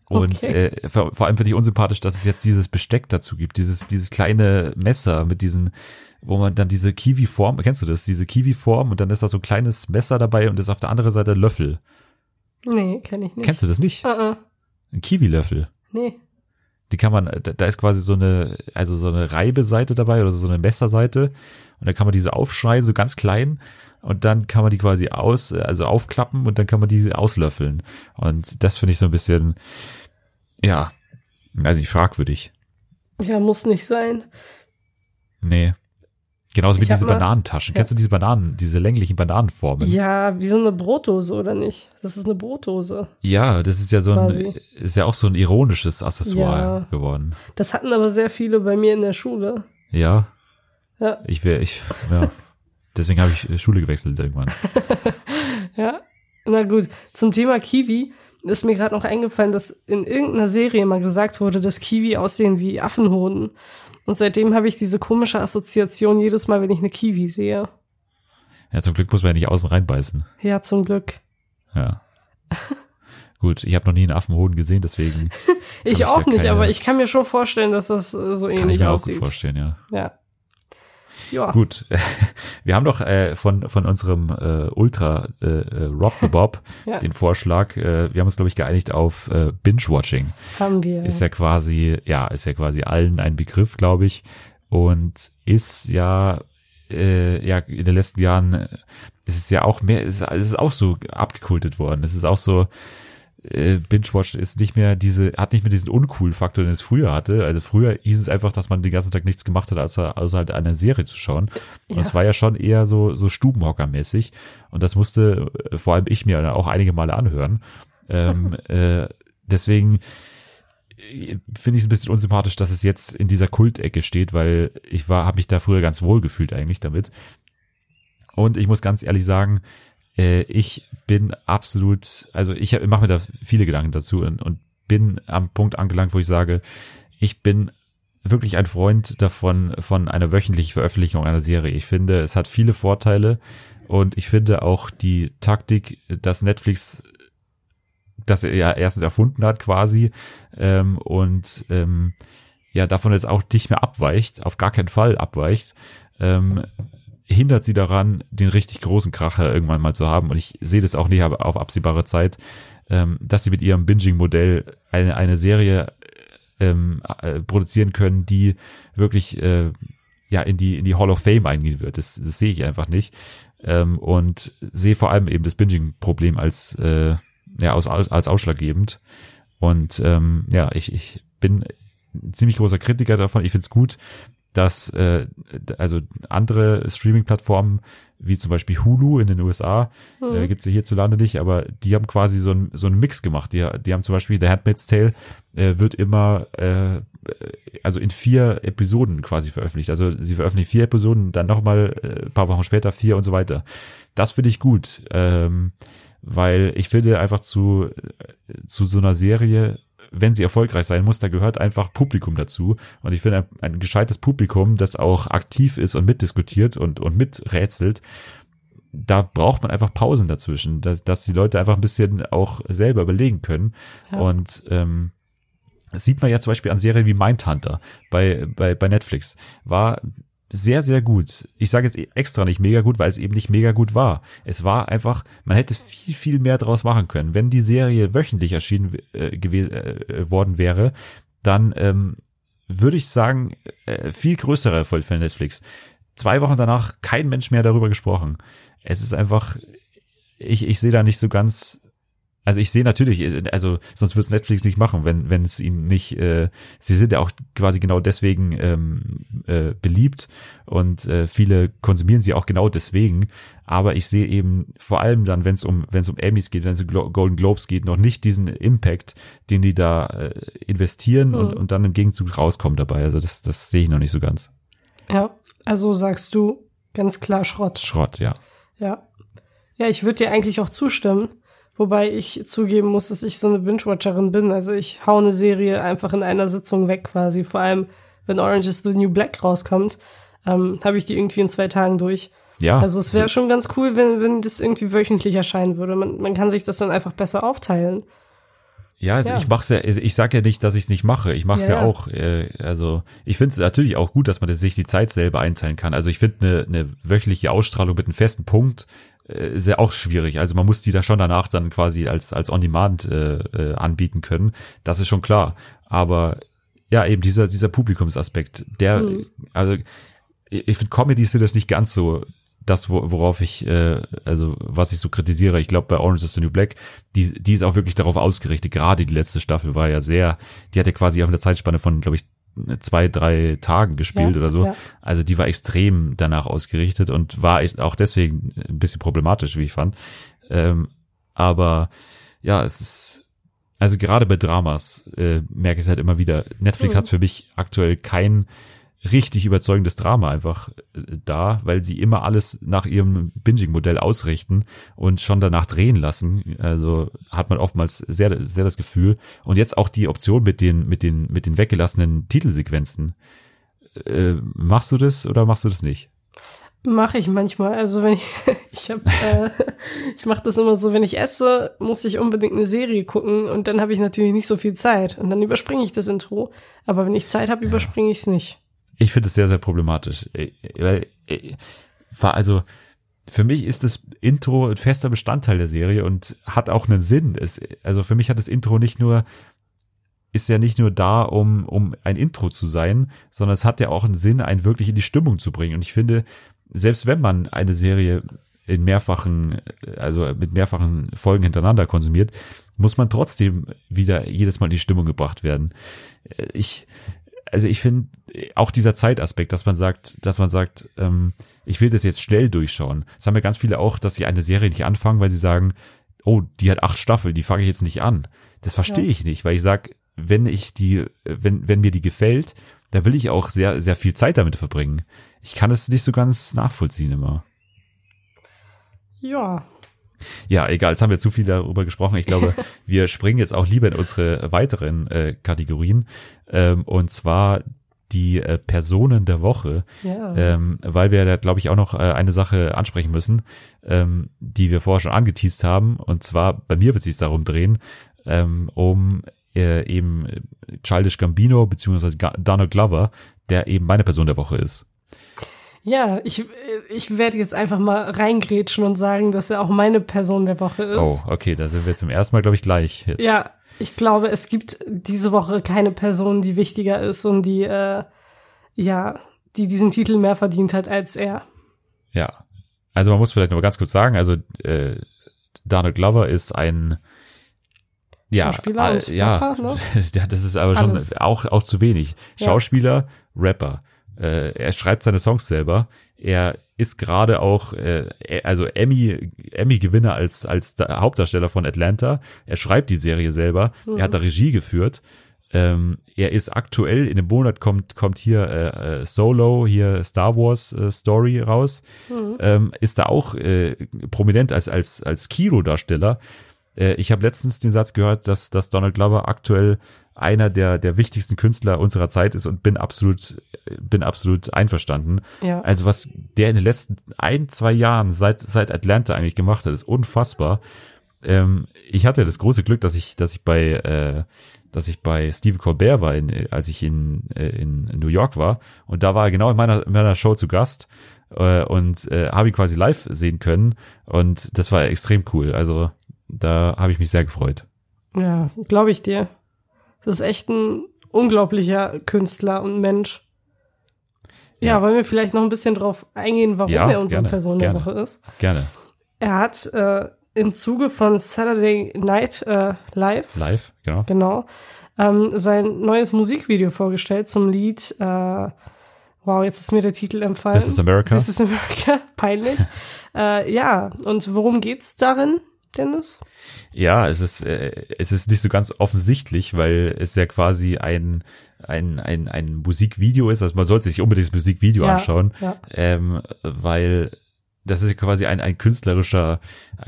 Speaker 2: Und okay. äh, vor, vor allem finde ich unsympathisch, dass es jetzt dieses Besteck dazu gibt, dieses, dieses kleine Messer mit diesen, wo man dann diese Kiwi-Form, kennst du das, diese Kiwi-Form und dann ist da so ein kleines Messer dabei und ist auf der anderen Seite Löffel.
Speaker 1: Nee, kenn ich nicht.
Speaker 2: Kennst du das nicht? Uh -uh. Ein Kiwi-Löffel.
Speaker 1: Nee.
Speaker 2: Die kann man, da, ist quasi so eine, also so eine Reibeseite dabei oder so eine Messerseite und dann kann man diese aufschneiden, so ganz klein und dann kann man die quasi aus, also aufklappen und dann kann man die auslöffeln. Und das finde ich so ein bisschen, ja, also nicht fragwürdig.
Speaker 1: Ja, muss nicht sein.
Speaker 2: Nee. Genauso wie diese mal, Bananentaschen. Ja. Kennst du diese Bananen, diese länglichen Bananenformen?
Speaker 1: Ja, wie so eine Brotdose, oder nicht? Das ist eine Brotdose.
Speaker 2: Ja, das ist ja so ein, quasi. ist ja auch so ein ironisches Accessoire ja. geworden.
Speaker 1: Das hatten aber sehr viele bei mir in der Schule.
Speaker 2: Ja. Ja. Ich wäre, ich, ja. Deswegen habe ich Schule gewechselt irgendwann. *laughs*
Speaker 1: ja. Na gut. Zum Thema Kiwi ist mir gerade noch eingefallen, dass in irgendeiner Serie mal gesagt wurde, dass Kiwi aussehen wie Affenhoden. Und seitdem habe ich diese komische Assoziation jedes Mal, wenn ich eine Kiwi sehe.
Speaker 2: Ja, zum Glück muss man ja nicht außen reinbeißen.
Speaker 1: Ja, zum Glück.
Speaker 2: Ja. *laughs* Gut, ich habe noch nie einen Affenhoden gesehen, deswegen. *laughs*
Speaker 1: ich auch nicht, aber ich kann mir schon vorstellen, dass das so ähnlich aussieht. Kann ich mir aussieht.
Speaker 2: auch gut vorstellen, ja.
Speaker 1: Ja.
Speaker 2: Ja. Gut, *laughs* wir haben doch äh, von von unserem äh, Ultra äh, äh, Rock the Bob *laughs* ja. den Vorschlag. Äh, wir haben uns glaube ich geeinigt auf äh, Binge-Watching.
Speaker 1: Haben wir.
Speaker 2: Ist ja quasi, ja, ist ja quasi allen ein Begriff, glaube ich, und ist ja äh, ja in den letzten Jahren äh, ist es ja auch mehr, ist, ist auch so abgekultet worden. Es ist auch so äh, Binge-Watch ist nicht mehr diese, hat nicht mehr diesen Uncool-Faktor, den es früher hatte. Also früher hieß es einfach, dass man den ganzen Tag nichts gemacht hat, außer, außer halt eine Serie zu schauen. Und ja. es war ja schon eher so, so Stubenhocker-mäßig. Und das musste äh, vor allem ich mir auch einige Male anhören. Ähm, *laughs* äh, deswegen äh, finde ich es ein bisschen unsympathisch, dass es jetzt in dieser Kultecke steht, weil ich war, habe mich da früher ganz wohl gefühlt eigentlich damit. Und ich muss ganz ehrlich sagen, äh, ich bin absolut, also ich mache mir da viele Gedanken dazu und, und bin am Punkt angelangt, wo ich sage, ich bin wirklich ein Freund davon, von einer wöchentlichen Veröffentlichung einer Serie. Ich finde, es hat viele Vorteile und ich finde auch die Taktik, dass Netflix das ja erstens erfunden hat quasi ähm, und ähm, ja davon jetzt auch nicht mehr abweicht, auf gar keinen Fall abweicht, ähm, hindert sie daran, den richtig großen Kracher irgendwann mal zu haben. Und ich sehe das auch nicht auf absehbare Zeit, ähm, dass sie mit ihrem Binging-Modell eine, eine Serie ähm, äh, produzieren können, die wirklich äh, ja in die in die Hall of Fame eingehen wird. Das, das sehe ich einfach nicht. Ähm, und sehe vor allem eben das Binging-Problem als äh, ja als, als ausschlaggebend. Und ähm, ja, ich, ich bin ziemlich großer Kritiker davon. Ich finde es gut, dass äh, also andere Streaming-Plattformen wie zum Beispiel Hulu in den USA mhm. äh, gibt es ja hierzulande nicht, aber die haben quasi so, ein, so einen Mix gemacht. Die, die haben zum Beispiel The Handmaid's Tale äh, wird immer äh, also in vier Episoden quasi veröffentlicht. Also sie veröffentlichen vier Episoden, dann nochmal äh, ein paar Wochen später vier und so weiter. Das finde ich gut, ähm, weil ich finde einfach zu zu so einer Serie wenn sie erfolgreich sein muss, da gehört einfach Publikum dazu. Und ich finde, ein, ein gescheites Publikum, das auch aktiv ist und mitdiskutiert und, und miträtselt, da braucht man einfach Pausen dazwischen, dass, dass die Leute einfach ein bisschen auch selber überlegen können. Ja. Und ähm, das sieht man ja zum Beispiel an Serien wie Mindhunter bei, bei, bei Netflix. War sehr, sehr gut. Ich sage jetzt extra nicht mega gut, weil es eben nicht mega gut war. Es war einfach, man hätte viel, viel mehr draus machen können. Wenn die Serie wöchentlich erschienen äh, äh, worden wäre, dann ähm, würde ich sagen, äh, viel größerer Erfolg für Netflix. Zwei Wochen danach kein Mensch mehr darüber gesprochen. Es ist einfach, ich, ich sehe da nicht so ganz also ich sehe natürlich, äh, also sonst wird es Netflix nicht machen, wenn wenn es ihnen nicht, äh, sie sind ja auch quasi genau deswegen ähm, äh, beliebt und äh, viele konsumieren sie auch genau deswegen. Aber ich sehe eben vor allem dann, wenn es um wenn es um Emmys geht, wenn es um Golden Globes geht, noch nicht diesen Impact, den die da äh, investieren mhm. und, und dann im Gegenzug rauskommen dabei. Also das das sehe ich noch nicht so ganz.
Speaker 1: Ja, also sagst du ganz klar Schrott.
Speaker 2: Schrott, ja.
Speaker 1: Ja. Ja, ich würde dir eigentlich auch zustimmen. Wobei ich zugeben muss, dass ich so eine Binge-Watcherin bin. Also ich hau eine Serie einfach in einer Sitzung weg quasi. Vor allem, wenn Orange is the New Black rauskommt, ähm, habe ich die irgendwie in zwei Tagen durch. Ja. Also es wäre schon ganz cool, wenn, wenn das irgendwie wöchentlich erscheinen würde. Man, man kann sich das dann einfach besser aufteilen.
Speaker 2: Ja, also ja. ich mach's ja, also ich sag ja nicht, dass ich es nicht mache. Ich mach's ja, ja auch. Äh, also ich finde es natürlich auch gut, dass man sich die Zeit selber einteilen kann. Also ich finde eine, eine wöchentliche Ausstrahlung mit einem festen Punkt ist ja auch schwierig. Also man muss die da schon danach dann quasi als, als On-Demand äh, äh, anbieten können. Das ist schon klar. Aber ja, eben dieser, dieser Publikumsaspekt, der, mhm. also ich finde Comedies sind das nicht ganz so das, worauf ich, äh, also was ich so kritisiere. Ich glaube, bei Orange is the New Black, die, die ist auch wirklich darauf ausgerichtet. Gerade die letzte Staffel war ja sehr, die hatte quasi auf einer Zeitspanne von, glaube ich, zwei, drei Tagen gespielt ja, oder so. Ja. Also die war extrem danach ausgerichtet und war auch deswegen ein bisschen problematisch, wie ich fand. Ähm, aber ja, es ist, also gerade bei Dramas äh, merke ich es halt immer wieder. Netflix mhm. hat für mich aktuell kein richtig überzeugendes Drama einfach äh, da, weil sie immer alles nach ihrem Binging-Modell ausrichten und schon danach drehen lassen. Also hat man oftmals sehr, sehr das Gefühl. Und jetzt auch die Option mit den, mit den, mit den weggelassenen Titelsequenzen. Äh, machst du das oder machst du das nicht?
Speaker 1: Mache ich manchmal. Also wenn ich, *laughs* ich habe, äh, *laughs* ich mache das immer so, wenn ich esse, muss ich unbedingt eine Serie gucken und dann habe ich natürlich nicht so viel Zeit und dann überspringe ich das Intro. Aber wenn ich Zeit habe, überspringe ich es nicht.
Speaker 2: Ich finde es sehr, sehr problematisch. Äh, weil, äh, also, für mich ist das Intro ein fester Bestandteil der Serie und hat auch einen Sinn. Es, also für mich hat das Intro nicht nur, ist ja nicht nur da, um, um ein Intro zu sein, sondern es hat ja auch einen Sinn, einen wirklich in die Stimmung zu bringen. Und ich finde, selbst wenn man eine Serie in mehrfachen, also mit mehrfachen Folgen hintereinander konsumiert, muss man trotzdem wieder jedes Mal in die Stimmung gebracht werden. Äh, ich, also ich finde auch dieser Zeitaspekt, dass man sagt, dass man sagt, ähm, ich will das jetzt schnell durchschauen. Das haben ja ganz viele auch, dass sie eine Serie nicht anfangen, weil sie sagen, oh, die hat acht Staffeln, die fange ich jetzt nicht an. Das verstehe ja. ich nicht, weil ich sag, wenn ich die, wenn, wenn mir die gefällt, da will ich auch sehr, sehr viel Zeit damit verbringen. Ich kann es nicht so ganz nachvollziehen immer.
Speaker 1: Ja,
Speaker 2: ja, egal, jetzt haben wir zu viel darüber gesprochen. Ich glaube, *laughs* wir springen jetzt auch lieber in unsere weiteren äh, Kategorien. Ähm, und zwar die äh, Personen der Woche, ja. ähm, weil wir da, glaube ich, auch noch äh, eine Sache ansprechen müssen, ähm, die wir vorher schon angeteased haben. Und zwar, bei mir wird es sich darum drehen, ähm, um äh, eben Childish Gambino beziehungsweise Donald Glover, der eben meine Person der Woche ist.
Speaker 1: Ja, ich, ich werde jetzt einfach mal reingrätschen und sagen, dass er auch meine Person der Woche ist.
Speaker 2: Oh, okay, da sind wir zum ersten Mal, glaube ich, gleich
Speaker 1: jetzt. Ja, ich glaube, es gibt diese Woche keine Person, die wichtiger ist und die, äh, ja, die diesen Titel mehr verdient hat als er.
Speaker 2: Ja, also man muss vielleicht noch ganz kurz sagen, also äh, Donald Glover ist ein ja,
Speaker 1: Schauspieler und
Speaker 2: ja, Rapper, ne? *laughs* ja, das ist aber schon auch auch zu wenig. Schauspieler, ja. Rapper. Äh, er schreibt seine Songs selber. Er ist gerade auch, äh, also Emmy, Emmy-Gewinner als, als Hauptdarsteller von Atlanta. Er schreibt die Serie selber. Mhm. Er hat da Regie geführt. Ähm, er ist aktuell, in dem Monat kommt, kommt hier äh, äh, Solo, hier Star Wars äh, Story raus. Mhm. Ähm, ist da auch äh, prominent als, als, als Kino-Darsteller. Äh, ich habe letztens den Satz gehört, dass, dass Donald Glover aktuell einer der, der wichtigsten Künstler unserer Zeit ist und bin absolut, bin absolut einverstanden. Ja. Also was der in den letzten ein, zwei Jahren seit, seit Atlanta eigentlich gemacht hat, ist unfassbar. Ähm, ich hatte das große Glück, dass ich, dass ich bei, äh, dass ich bei Steve Colbert war, in, als ich in, äh, in New York war. Und da war er genau in meiner, in meiner Show zu Gast äh, und äh, habe ihn quasi live sehen können. Und das war extrem cool. Also da habe ich mich sehr gefreut.
Speaker 1: Ja, glaube ich dir. Das ist echt ein unglaublicher Künstler und Mensch. Ja, ja wollen wir vielleicht noch ein bisschen drauf eingehen, warum ja, er unsere gerne, Person der Woche ist?
Speaker 2: Gerne.
Speaker 1: Er hat äh, im Zuge von Saturday Night äh, Live.
Speaker 2: Live, genau.
Speaker 1: Genau. Ähm, sein neues Musikvideo vorgestellt zum Lied, äh, wow, jetzt ist mir der Titel empfallen.
Speaker 2: This is America.
Speaker 1: This is America, *laughs* peinlich. äh, ja, und worum geht's darin, Dennis?
Speaker 2: Ja, es ist, äh, es ist nicht so ganz offensichtlich, weil es ja quasi ein, ein, ein, ein Musikvideo ist. Also man sollte sich unbedingt das Musikvideo
Speaker 1: Ja,
Speaker 2: anschauen,
Speaker 1: ja.
Speaker 2: ähm, weil das ist ja quasi ein, ein künstlerischer,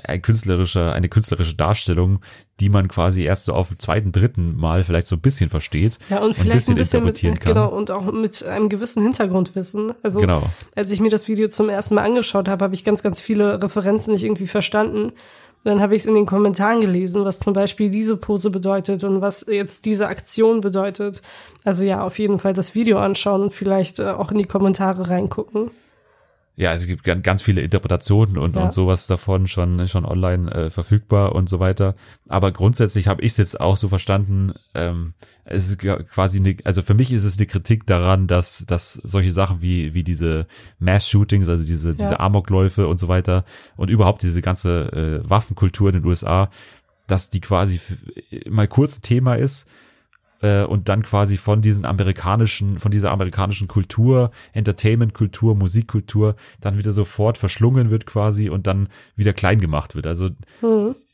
Speaker 2: ein künstlerischer, eine künstlerische Darstellung, die man quasi erst so auf dem zweiten, dritten Mal vielleicht so ein bisschen versteht.
Speaker 1: Ja, und vielleicht ein bisschen, mit,
Speaker 2: interpretieren kann.
Speaker 1: genau, und auch mit einem gewissen Hintergrundwissen. Also,
Speaker 2: Genau.
Speaker 1: als ich mir das Video zum ersten Mal angeschaut habe, habe ich ganz, ganz viele Referenzen nicht irgendwie verstanden. Dann habe ich es in den Kommentaren gelesen, was zum Beispiel diese Pose bedeutet und was jetzt diese Aktion bedeutet. Also ja, auf jeden Fall das Video anschauen und vielleicht äh, auch in die Kommentare reingucken.
Speaker 2: Ja, es gibt gan- ganz viele Interpretationen und,
Speaker 1: Ja.
Speaker 2: und sowas davon schon, schon online äh, verfügbar und so weiter. Aber grundsätzlich habe ich es jetzt auch so verstanden, ähm, es ist ja quasi eine, also für mich ist es eine Kritik daran, dass, dass solche Sachen wie, wie diese Mass-Shootings, also diese, diese Amokläufe und so weiter und überhaupt diese ganze äh, Waffenkultur in den USA, dass die quasi mal kurz Thema ist äh, und dann quasi von diesen amerikanischen, von dieser amerikanischen Kultur, Entertainment-Kultur, Musikkultur, dann wieder sofort verschlungen wird quasi und dann wieder klein gemacht wird. Also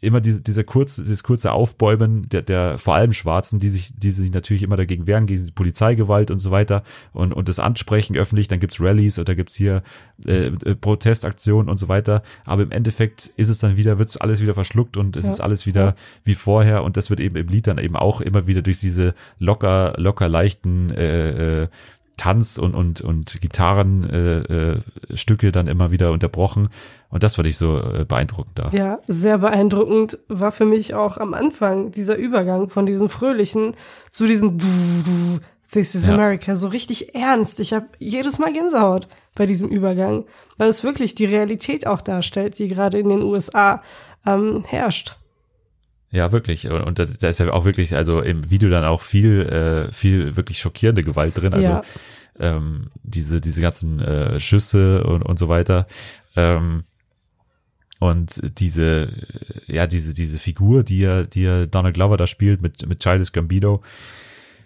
Speaker 2: immer diese, dieser kurze, dieses kurze Aufbäumen der, der vor allem Schwarzen, die sich, die sich natürlich immer dagegen wehren, gegen die Polizeigewalt und so weiter und, und das ansprechen öffentlich, dann gibt's Rallies oder gibt's hier äh, äh, Protestaktionen und so weiter. Aber im Endeffekt ist es dann wieder, wird's alles wieder verschluckt und es
Speaker 1: Ja.
Speaker 2: ist alles wieder wie vorher und das wird eben im Lied dann eben auch immer wieder durch diese locker, locker leichten äh, äh, Tanz und und und Gitarrenstücke äh, äh, Stücke dann immer wieder unterbrochen und das fand ich so äh, beeindruckend da.
Speaker 1: Ja, sehr beeindruckend war für mich auch am Anfang dieser Übergang von diesen fröhlichen zu diesen This is
Speaker 2: Ja.
Speaker 1: America so richtig ernst. Ich habe jedes Mal Gänsehaut bei diesem Übergang, weil es wirklich die Realität auch darstellt, die gerade in den USA ähm, herrscht.
Speaker 2: Ja, wirklich. Und, und da, da ist ja auch wirklich, also im Video dann auch viel, äh, viel wirklich schockierende Gewalt drin. Also
Speaker 1: Ja.
Speaker 2: ähm, diese, diese ganzen äh, Schüsse und, und so weiter. Ähm, und diese, ja, diese, diese Figur, die ja, die ja Donald Glover da spielt mit, mit Childish Gambino,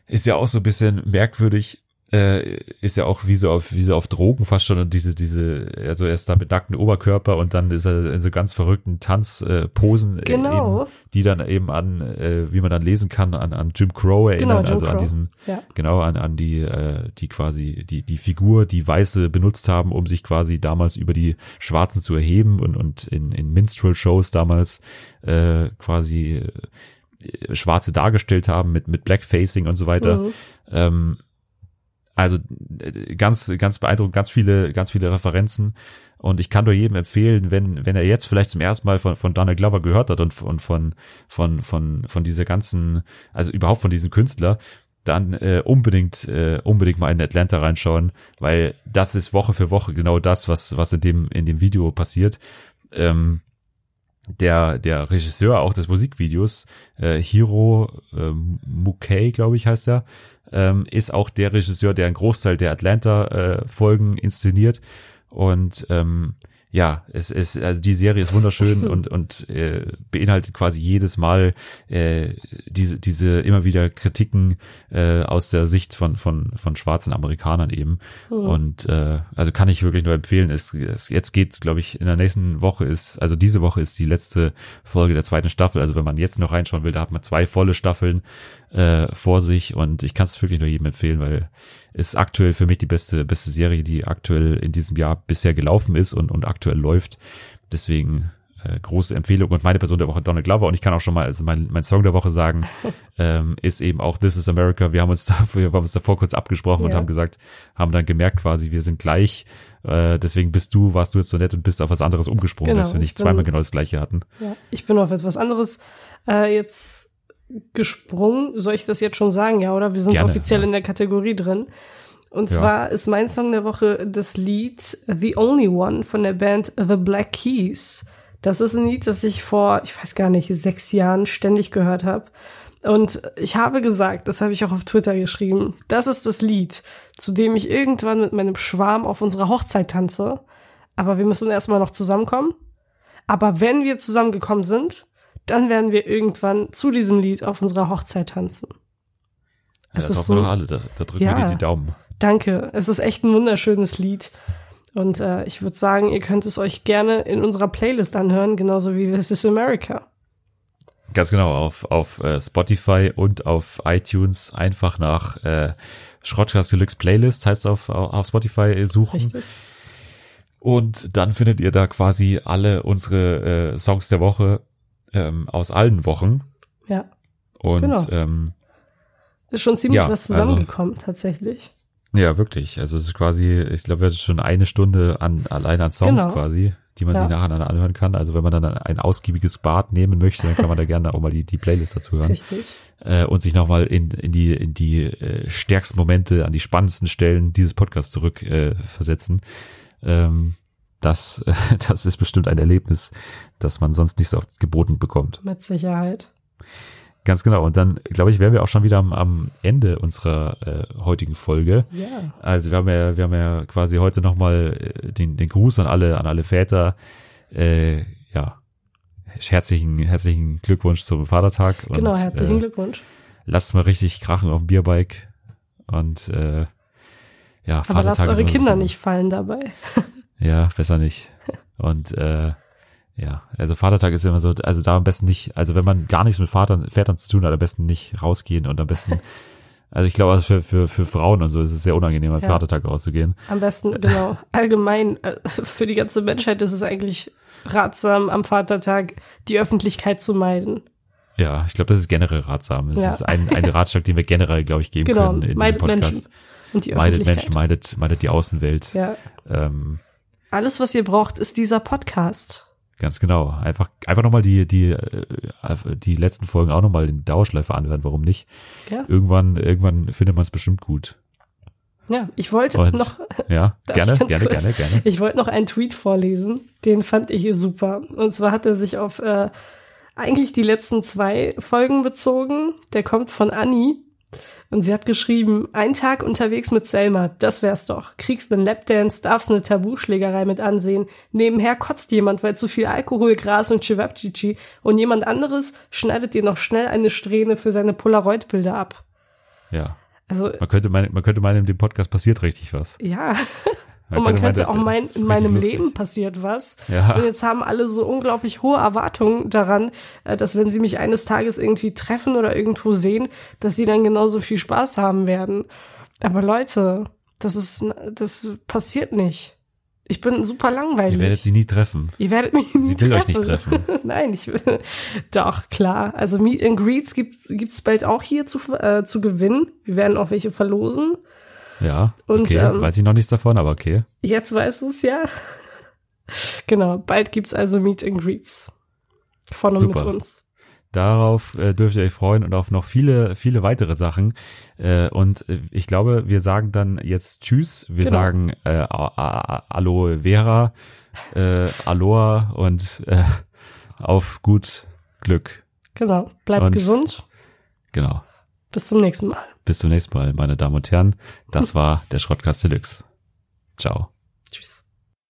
Speaker 2: ist ja auch so ein bisschen merkwürdig. Äh, ist ja auch wie so auf wie so auf Drogen fast schon und diese diese also er ist da mit nacktem Oberkörper und dann ist er in so ganz verrückten Tanzposen äh,
Speaker 1: Genau.
Speaker 2: eben, die dann eben an äh, wie man dann lesen kann an an Jim Crow erinnern
Speaker 1: Genau, Jim
Speaker 2: also an
Speaker 1: Crow.
Speaker 2: diesen
Speaker 1: Ja.
Speaker 2: genau an an die äh, die quasi die die Figur die Weiße benutzt haben um sich quasi damals über die Schwarzen zu erheben und und in in Minstrel Shows damals äh, quasi äh, Schwarze dargestellt haben mit mit Blackfacing und so weiter
Speaker 1: Mhm.
Speaker 2: ähm, also äh, ganz, ganz beeindruckend, ganz viele, ganz viele Referenzen. Und ich kann nur jedem empfehlen, wenn, wenn er jetzt vielleicht zum ersten Mal von, von Donald Glover gehört hat und, und von, von, von, von dieser ganzen, also überhaupt von diesem Künstler, dann äh, unbedingt, äh, unbedingt mal in Atlanta reinschauen, weil das ist Woche für Woche genau das, was, was in dem, in dem Video passiert. Ähm, der, der Regisseur auch des Musikvideos, äh, Hiro äh, Mukei, glaube ich, heißt er, ähm, ist auch der Regisseur, der einen Großteil der Atlanta-Folgen inszeniert. Und ähm, ja, es ist, also die Serie ist wunderschön *laughs* und, und äh, beinhaltet quasi jedes Mal äh, diese, diese immer wieder Kritiken äh, aus der Sicht von, von, von schwarzen Amerikanern eben. Und äh, also kann ich wirklich nur empfehlen. Es, es jetzt geht, glaube ich, in der nächsten Woche ist, also diese Woche ist die letzte Folge der zweiten Staffel. Also wenn man jetzt noch reinschauen will, da hat man zwei volle Staffeln äh, vor sich und ich kann es wirklich nur jedem empfehlen, weil ist aktuell für mich die beste, beste Serie, die aktuell in diesem Jahr bisher gelaufen ist und, und aktuell läuft. Deswegen äh, große Empfehlung und meine Person der Woche Donald Glover und ich kann auch schon mal also mein, mein Song der Woche sagen, *laughs* ähm, ist eben auch This is America. Wir haben uns da, *laughs* wir haben uns davor kurz abgesprochen und
Speaker 1: Ja.
Speaker 2: haben gesagt, haben dann gemerkt quasi, wir sind gleich. Äh, deswegen bist du, warst du jetzt so nett und bist auf was anderes umgesprungen,
Speaker 1: Genau,
Speaker 2: dass wir nicht
Speaker 1: ich bin-
Speaker 2: zweimal genau das gleiche hatten.
Speaker 1: Ja, ich bin auf etwas anderes äh, jetzt gesprungen. Soll ich das jetzt schon sagen, ja, oder? Wir sind
Speaker 2: Gerne,
Speaker 1: offiziell
Speaker 2: ja.
Speaker 1: in der Kategorie drin. Und
Speaker 2: Ja.
Speaker 1: zwar ist mein Song der Woche das Lied The Only One von der Band The Black Keys. Das ist ein Lied, das ich vor, ich weiß gar nicht, sechs Jahren ständig gehört habe. Und ich habe gesagt, das habe ich auch auf Twitter geschrieben, das ist das Lied, zu dem ich irgendwann mit meinem Schwarm auf unserer Hochzeit tanze. Aber wir müssen erstmal noch zusammenkommen. Aber wenn wir zusammengekommen sind, dann werden wir irgendwann zu diesem Lied auf unserer Hochzeit tanzen.
Speaker 2: Ja, das hoffen so, wir doch alle, da, da drücken ja, wir dir die Daumen.
Speaker 1: Danke, es ist echt ein wunderschönes Lied. Und äh, ich würde sagen, ihr könnt es euch gerne in unserer Playlist anhören, genauso wie This is America.
Speaker 2: Ganz genau, auf, auf äh, Spotify und auf iTunes einfach nach äh, Schrottcast Deluxe Playlist, heißt auf, auf Spotify suchen. Richtig. Und dann findet ihr da quasi alle unsere äh, Songs der Woche ähm, aus allen Wochen.
Speaker 1: Ja.
Speaker 2: Und genau. ähm,
Speaker 1: ist schon ziemlich ja, was also zusammengekommen, also, tatsächlich.
Speaker 2: Ja, wirklich. Also es ist quasi, ich glaube, wir hatten schon eine Stunde an allein an Songs genau. quasi, die man ja. sich nacheinander anhören kann. Also wenn man dann ein ausgiebiges Bad nehmen möchte, dann kann man da gerne auch mal die, die Playlist dazu hören.
Speaker 1: Richtig.
Speaker 2: Äh, und sich nochmal in, in die, in die äh, stärksten Momente, an die spannendsten Stellen dieses Podcasts zurück äh, versetzen. Ähm, das, äh, *laughs* das ist bestimmt ein Erlebnis, das man sonst nicht so oft geboten bekommt.
Speaker 1: Mit Sicherheit.
Speaker 2: Ganz genau. Und dann, glaube ich, wären wir auch schon wieder am, am Ende unserer äh, heutigen Folge.
Speaker 1: Ja.
Speaker 2: Also wir haben ja, wir haben ja quasi heute nochmal äh, den, den Gruß an alle, an alle Väter. Äh, ja, herzlichen, herzlichen Glückwunsch zum Vatertag.
Speaker 1: Genau, herzlichen äh, Glückwunsch.
Speaker 2: Lasst mal richtig krachen auf dem Bierbike. Und äh, ja,
Speaker 1: Aber lasst eure Kinder nicht fallen dabei. *laughs*
Speaker 2: ja, besser nicht. Und äh, ja, also Vatertag ist immer so, also da am besten nicht, also wenn man gar nichts mit Vatern, Vätern zu tun hat, am besten nicht rausgehen und am besten, *laughs* also ich glaube, also für, für, für Frauen und so ist es sehr unangenehm, am ja. Vatertag rauszugehen.
Speaker 1: Am besten, genau. *laughs* Allgemein, äh, für die ganze Menschheit ist es eigentlich ratsam, am Vatertag die Öffentlichkeit zu meiden.
Speaker 2: Ja, ich glaube, das ist generell ratsam. Das ja. ist ein, ein Ratschlag, den wir generell, glaube ich, geben genau, können in meidet diesem Podcast. Menschen und die meidet Menschen, meidet, meidet die Außenwelt.
Speaker 1: Ja.
Speaker 2: Ähm,
Speaker 1: Alles, was ihr braucht, ist dieser Podcast.
Speaker 2: Ganz genau. Einfach, einfach nochmal die, die, äh, die letzten Folgen auch nochmal in Dauerschleife anhören. Warum nicht?
Speaker 1: Ja.
Speaker 2: Irgendwann, irgendwann findet man es bestimmt gut.
Speaker 1: Ja, ich wollte Und, noch.
Speaker 2: Ja, *laughs* gerne, gerne, kurz, gerne, gerne.
Speaker 1: Ich wollte noch einen Tweet vorlesen. Den fand ich super. Und zwar hat er sich auf äh, eigentlich die letzten zwei Folgen bezogen. Der kommt von Annie. Und sie hat geschrieben, ein Tag unterwegs mit Selma, das wär's doch. Kriegst nen Lapdance, darfst ne Tabuschlägerei mit ansehen. Nebenher kotzt jemand, weil zu viel Alkohol, Gras und Chewabchichi. Und jemand anderes schneidet dir noch schnell eine Strähne für seine Polaroid-Bilder ab.
Speaker 2: Ja. Also, man könnte meinen, man könnte meinen, in dem Podcast passiert richtig was.
Speaker 1: Ja. *laughs* Und man könnte auch meinen, in meinem. Leben passiert was.
Speaker 2: Ja.
Speaker 1: Und jetzt haben alle so unglaublich hohe Erwartungen daran, äh, dass wenn sie mich eines Tages irgendwie treffen oder irgendwo sehen, dass sie dann genauso viel Spaß haben werden. Aber Leute, das ist, das passiert nicht. Ich bin super langweilig.
Speaker 2: Ihr werdet sie nie treffen.
Speaker 1: Ihr werdet mich nie
Speaker 2: sie treffen. Sie will euch nicht treffen. *laughs*
Speaker 1: Nein, ich will. Doch, klar. Also Meet and Greets gibt es bald auch hier zu, äh, zu gewinnen. Wir werden auch welche verlosen.
Speaker 2: Ja, und, okay, ähm, weiß ich noch nichts davon, aber okay.
Speaker 1: Jetzt weißt du es ja. *laughs* genau, bald gibt's also Meet and Greets von und Super. mit uns.
Speaker 2: Darauf äh, dürft ihr euch freuen und auf noch viele, viele weitere Sachen. Äh, und äh, ich glaube, wir sagen dann jetzt Tschüss. Wir genau. sagen äh, Aloe Vera, äh, Aloha und äh, auf gut Glück.
Speaker 1: Genau, bleibt und, gesund.
Speaker 2: Genau.
Speaker 1: Bis zum nächsten Mal.
Speaker 2: Bis zum nächsten Mal, meine Damen und Herren. Das war der Schrottkast Deluxe. Ciao.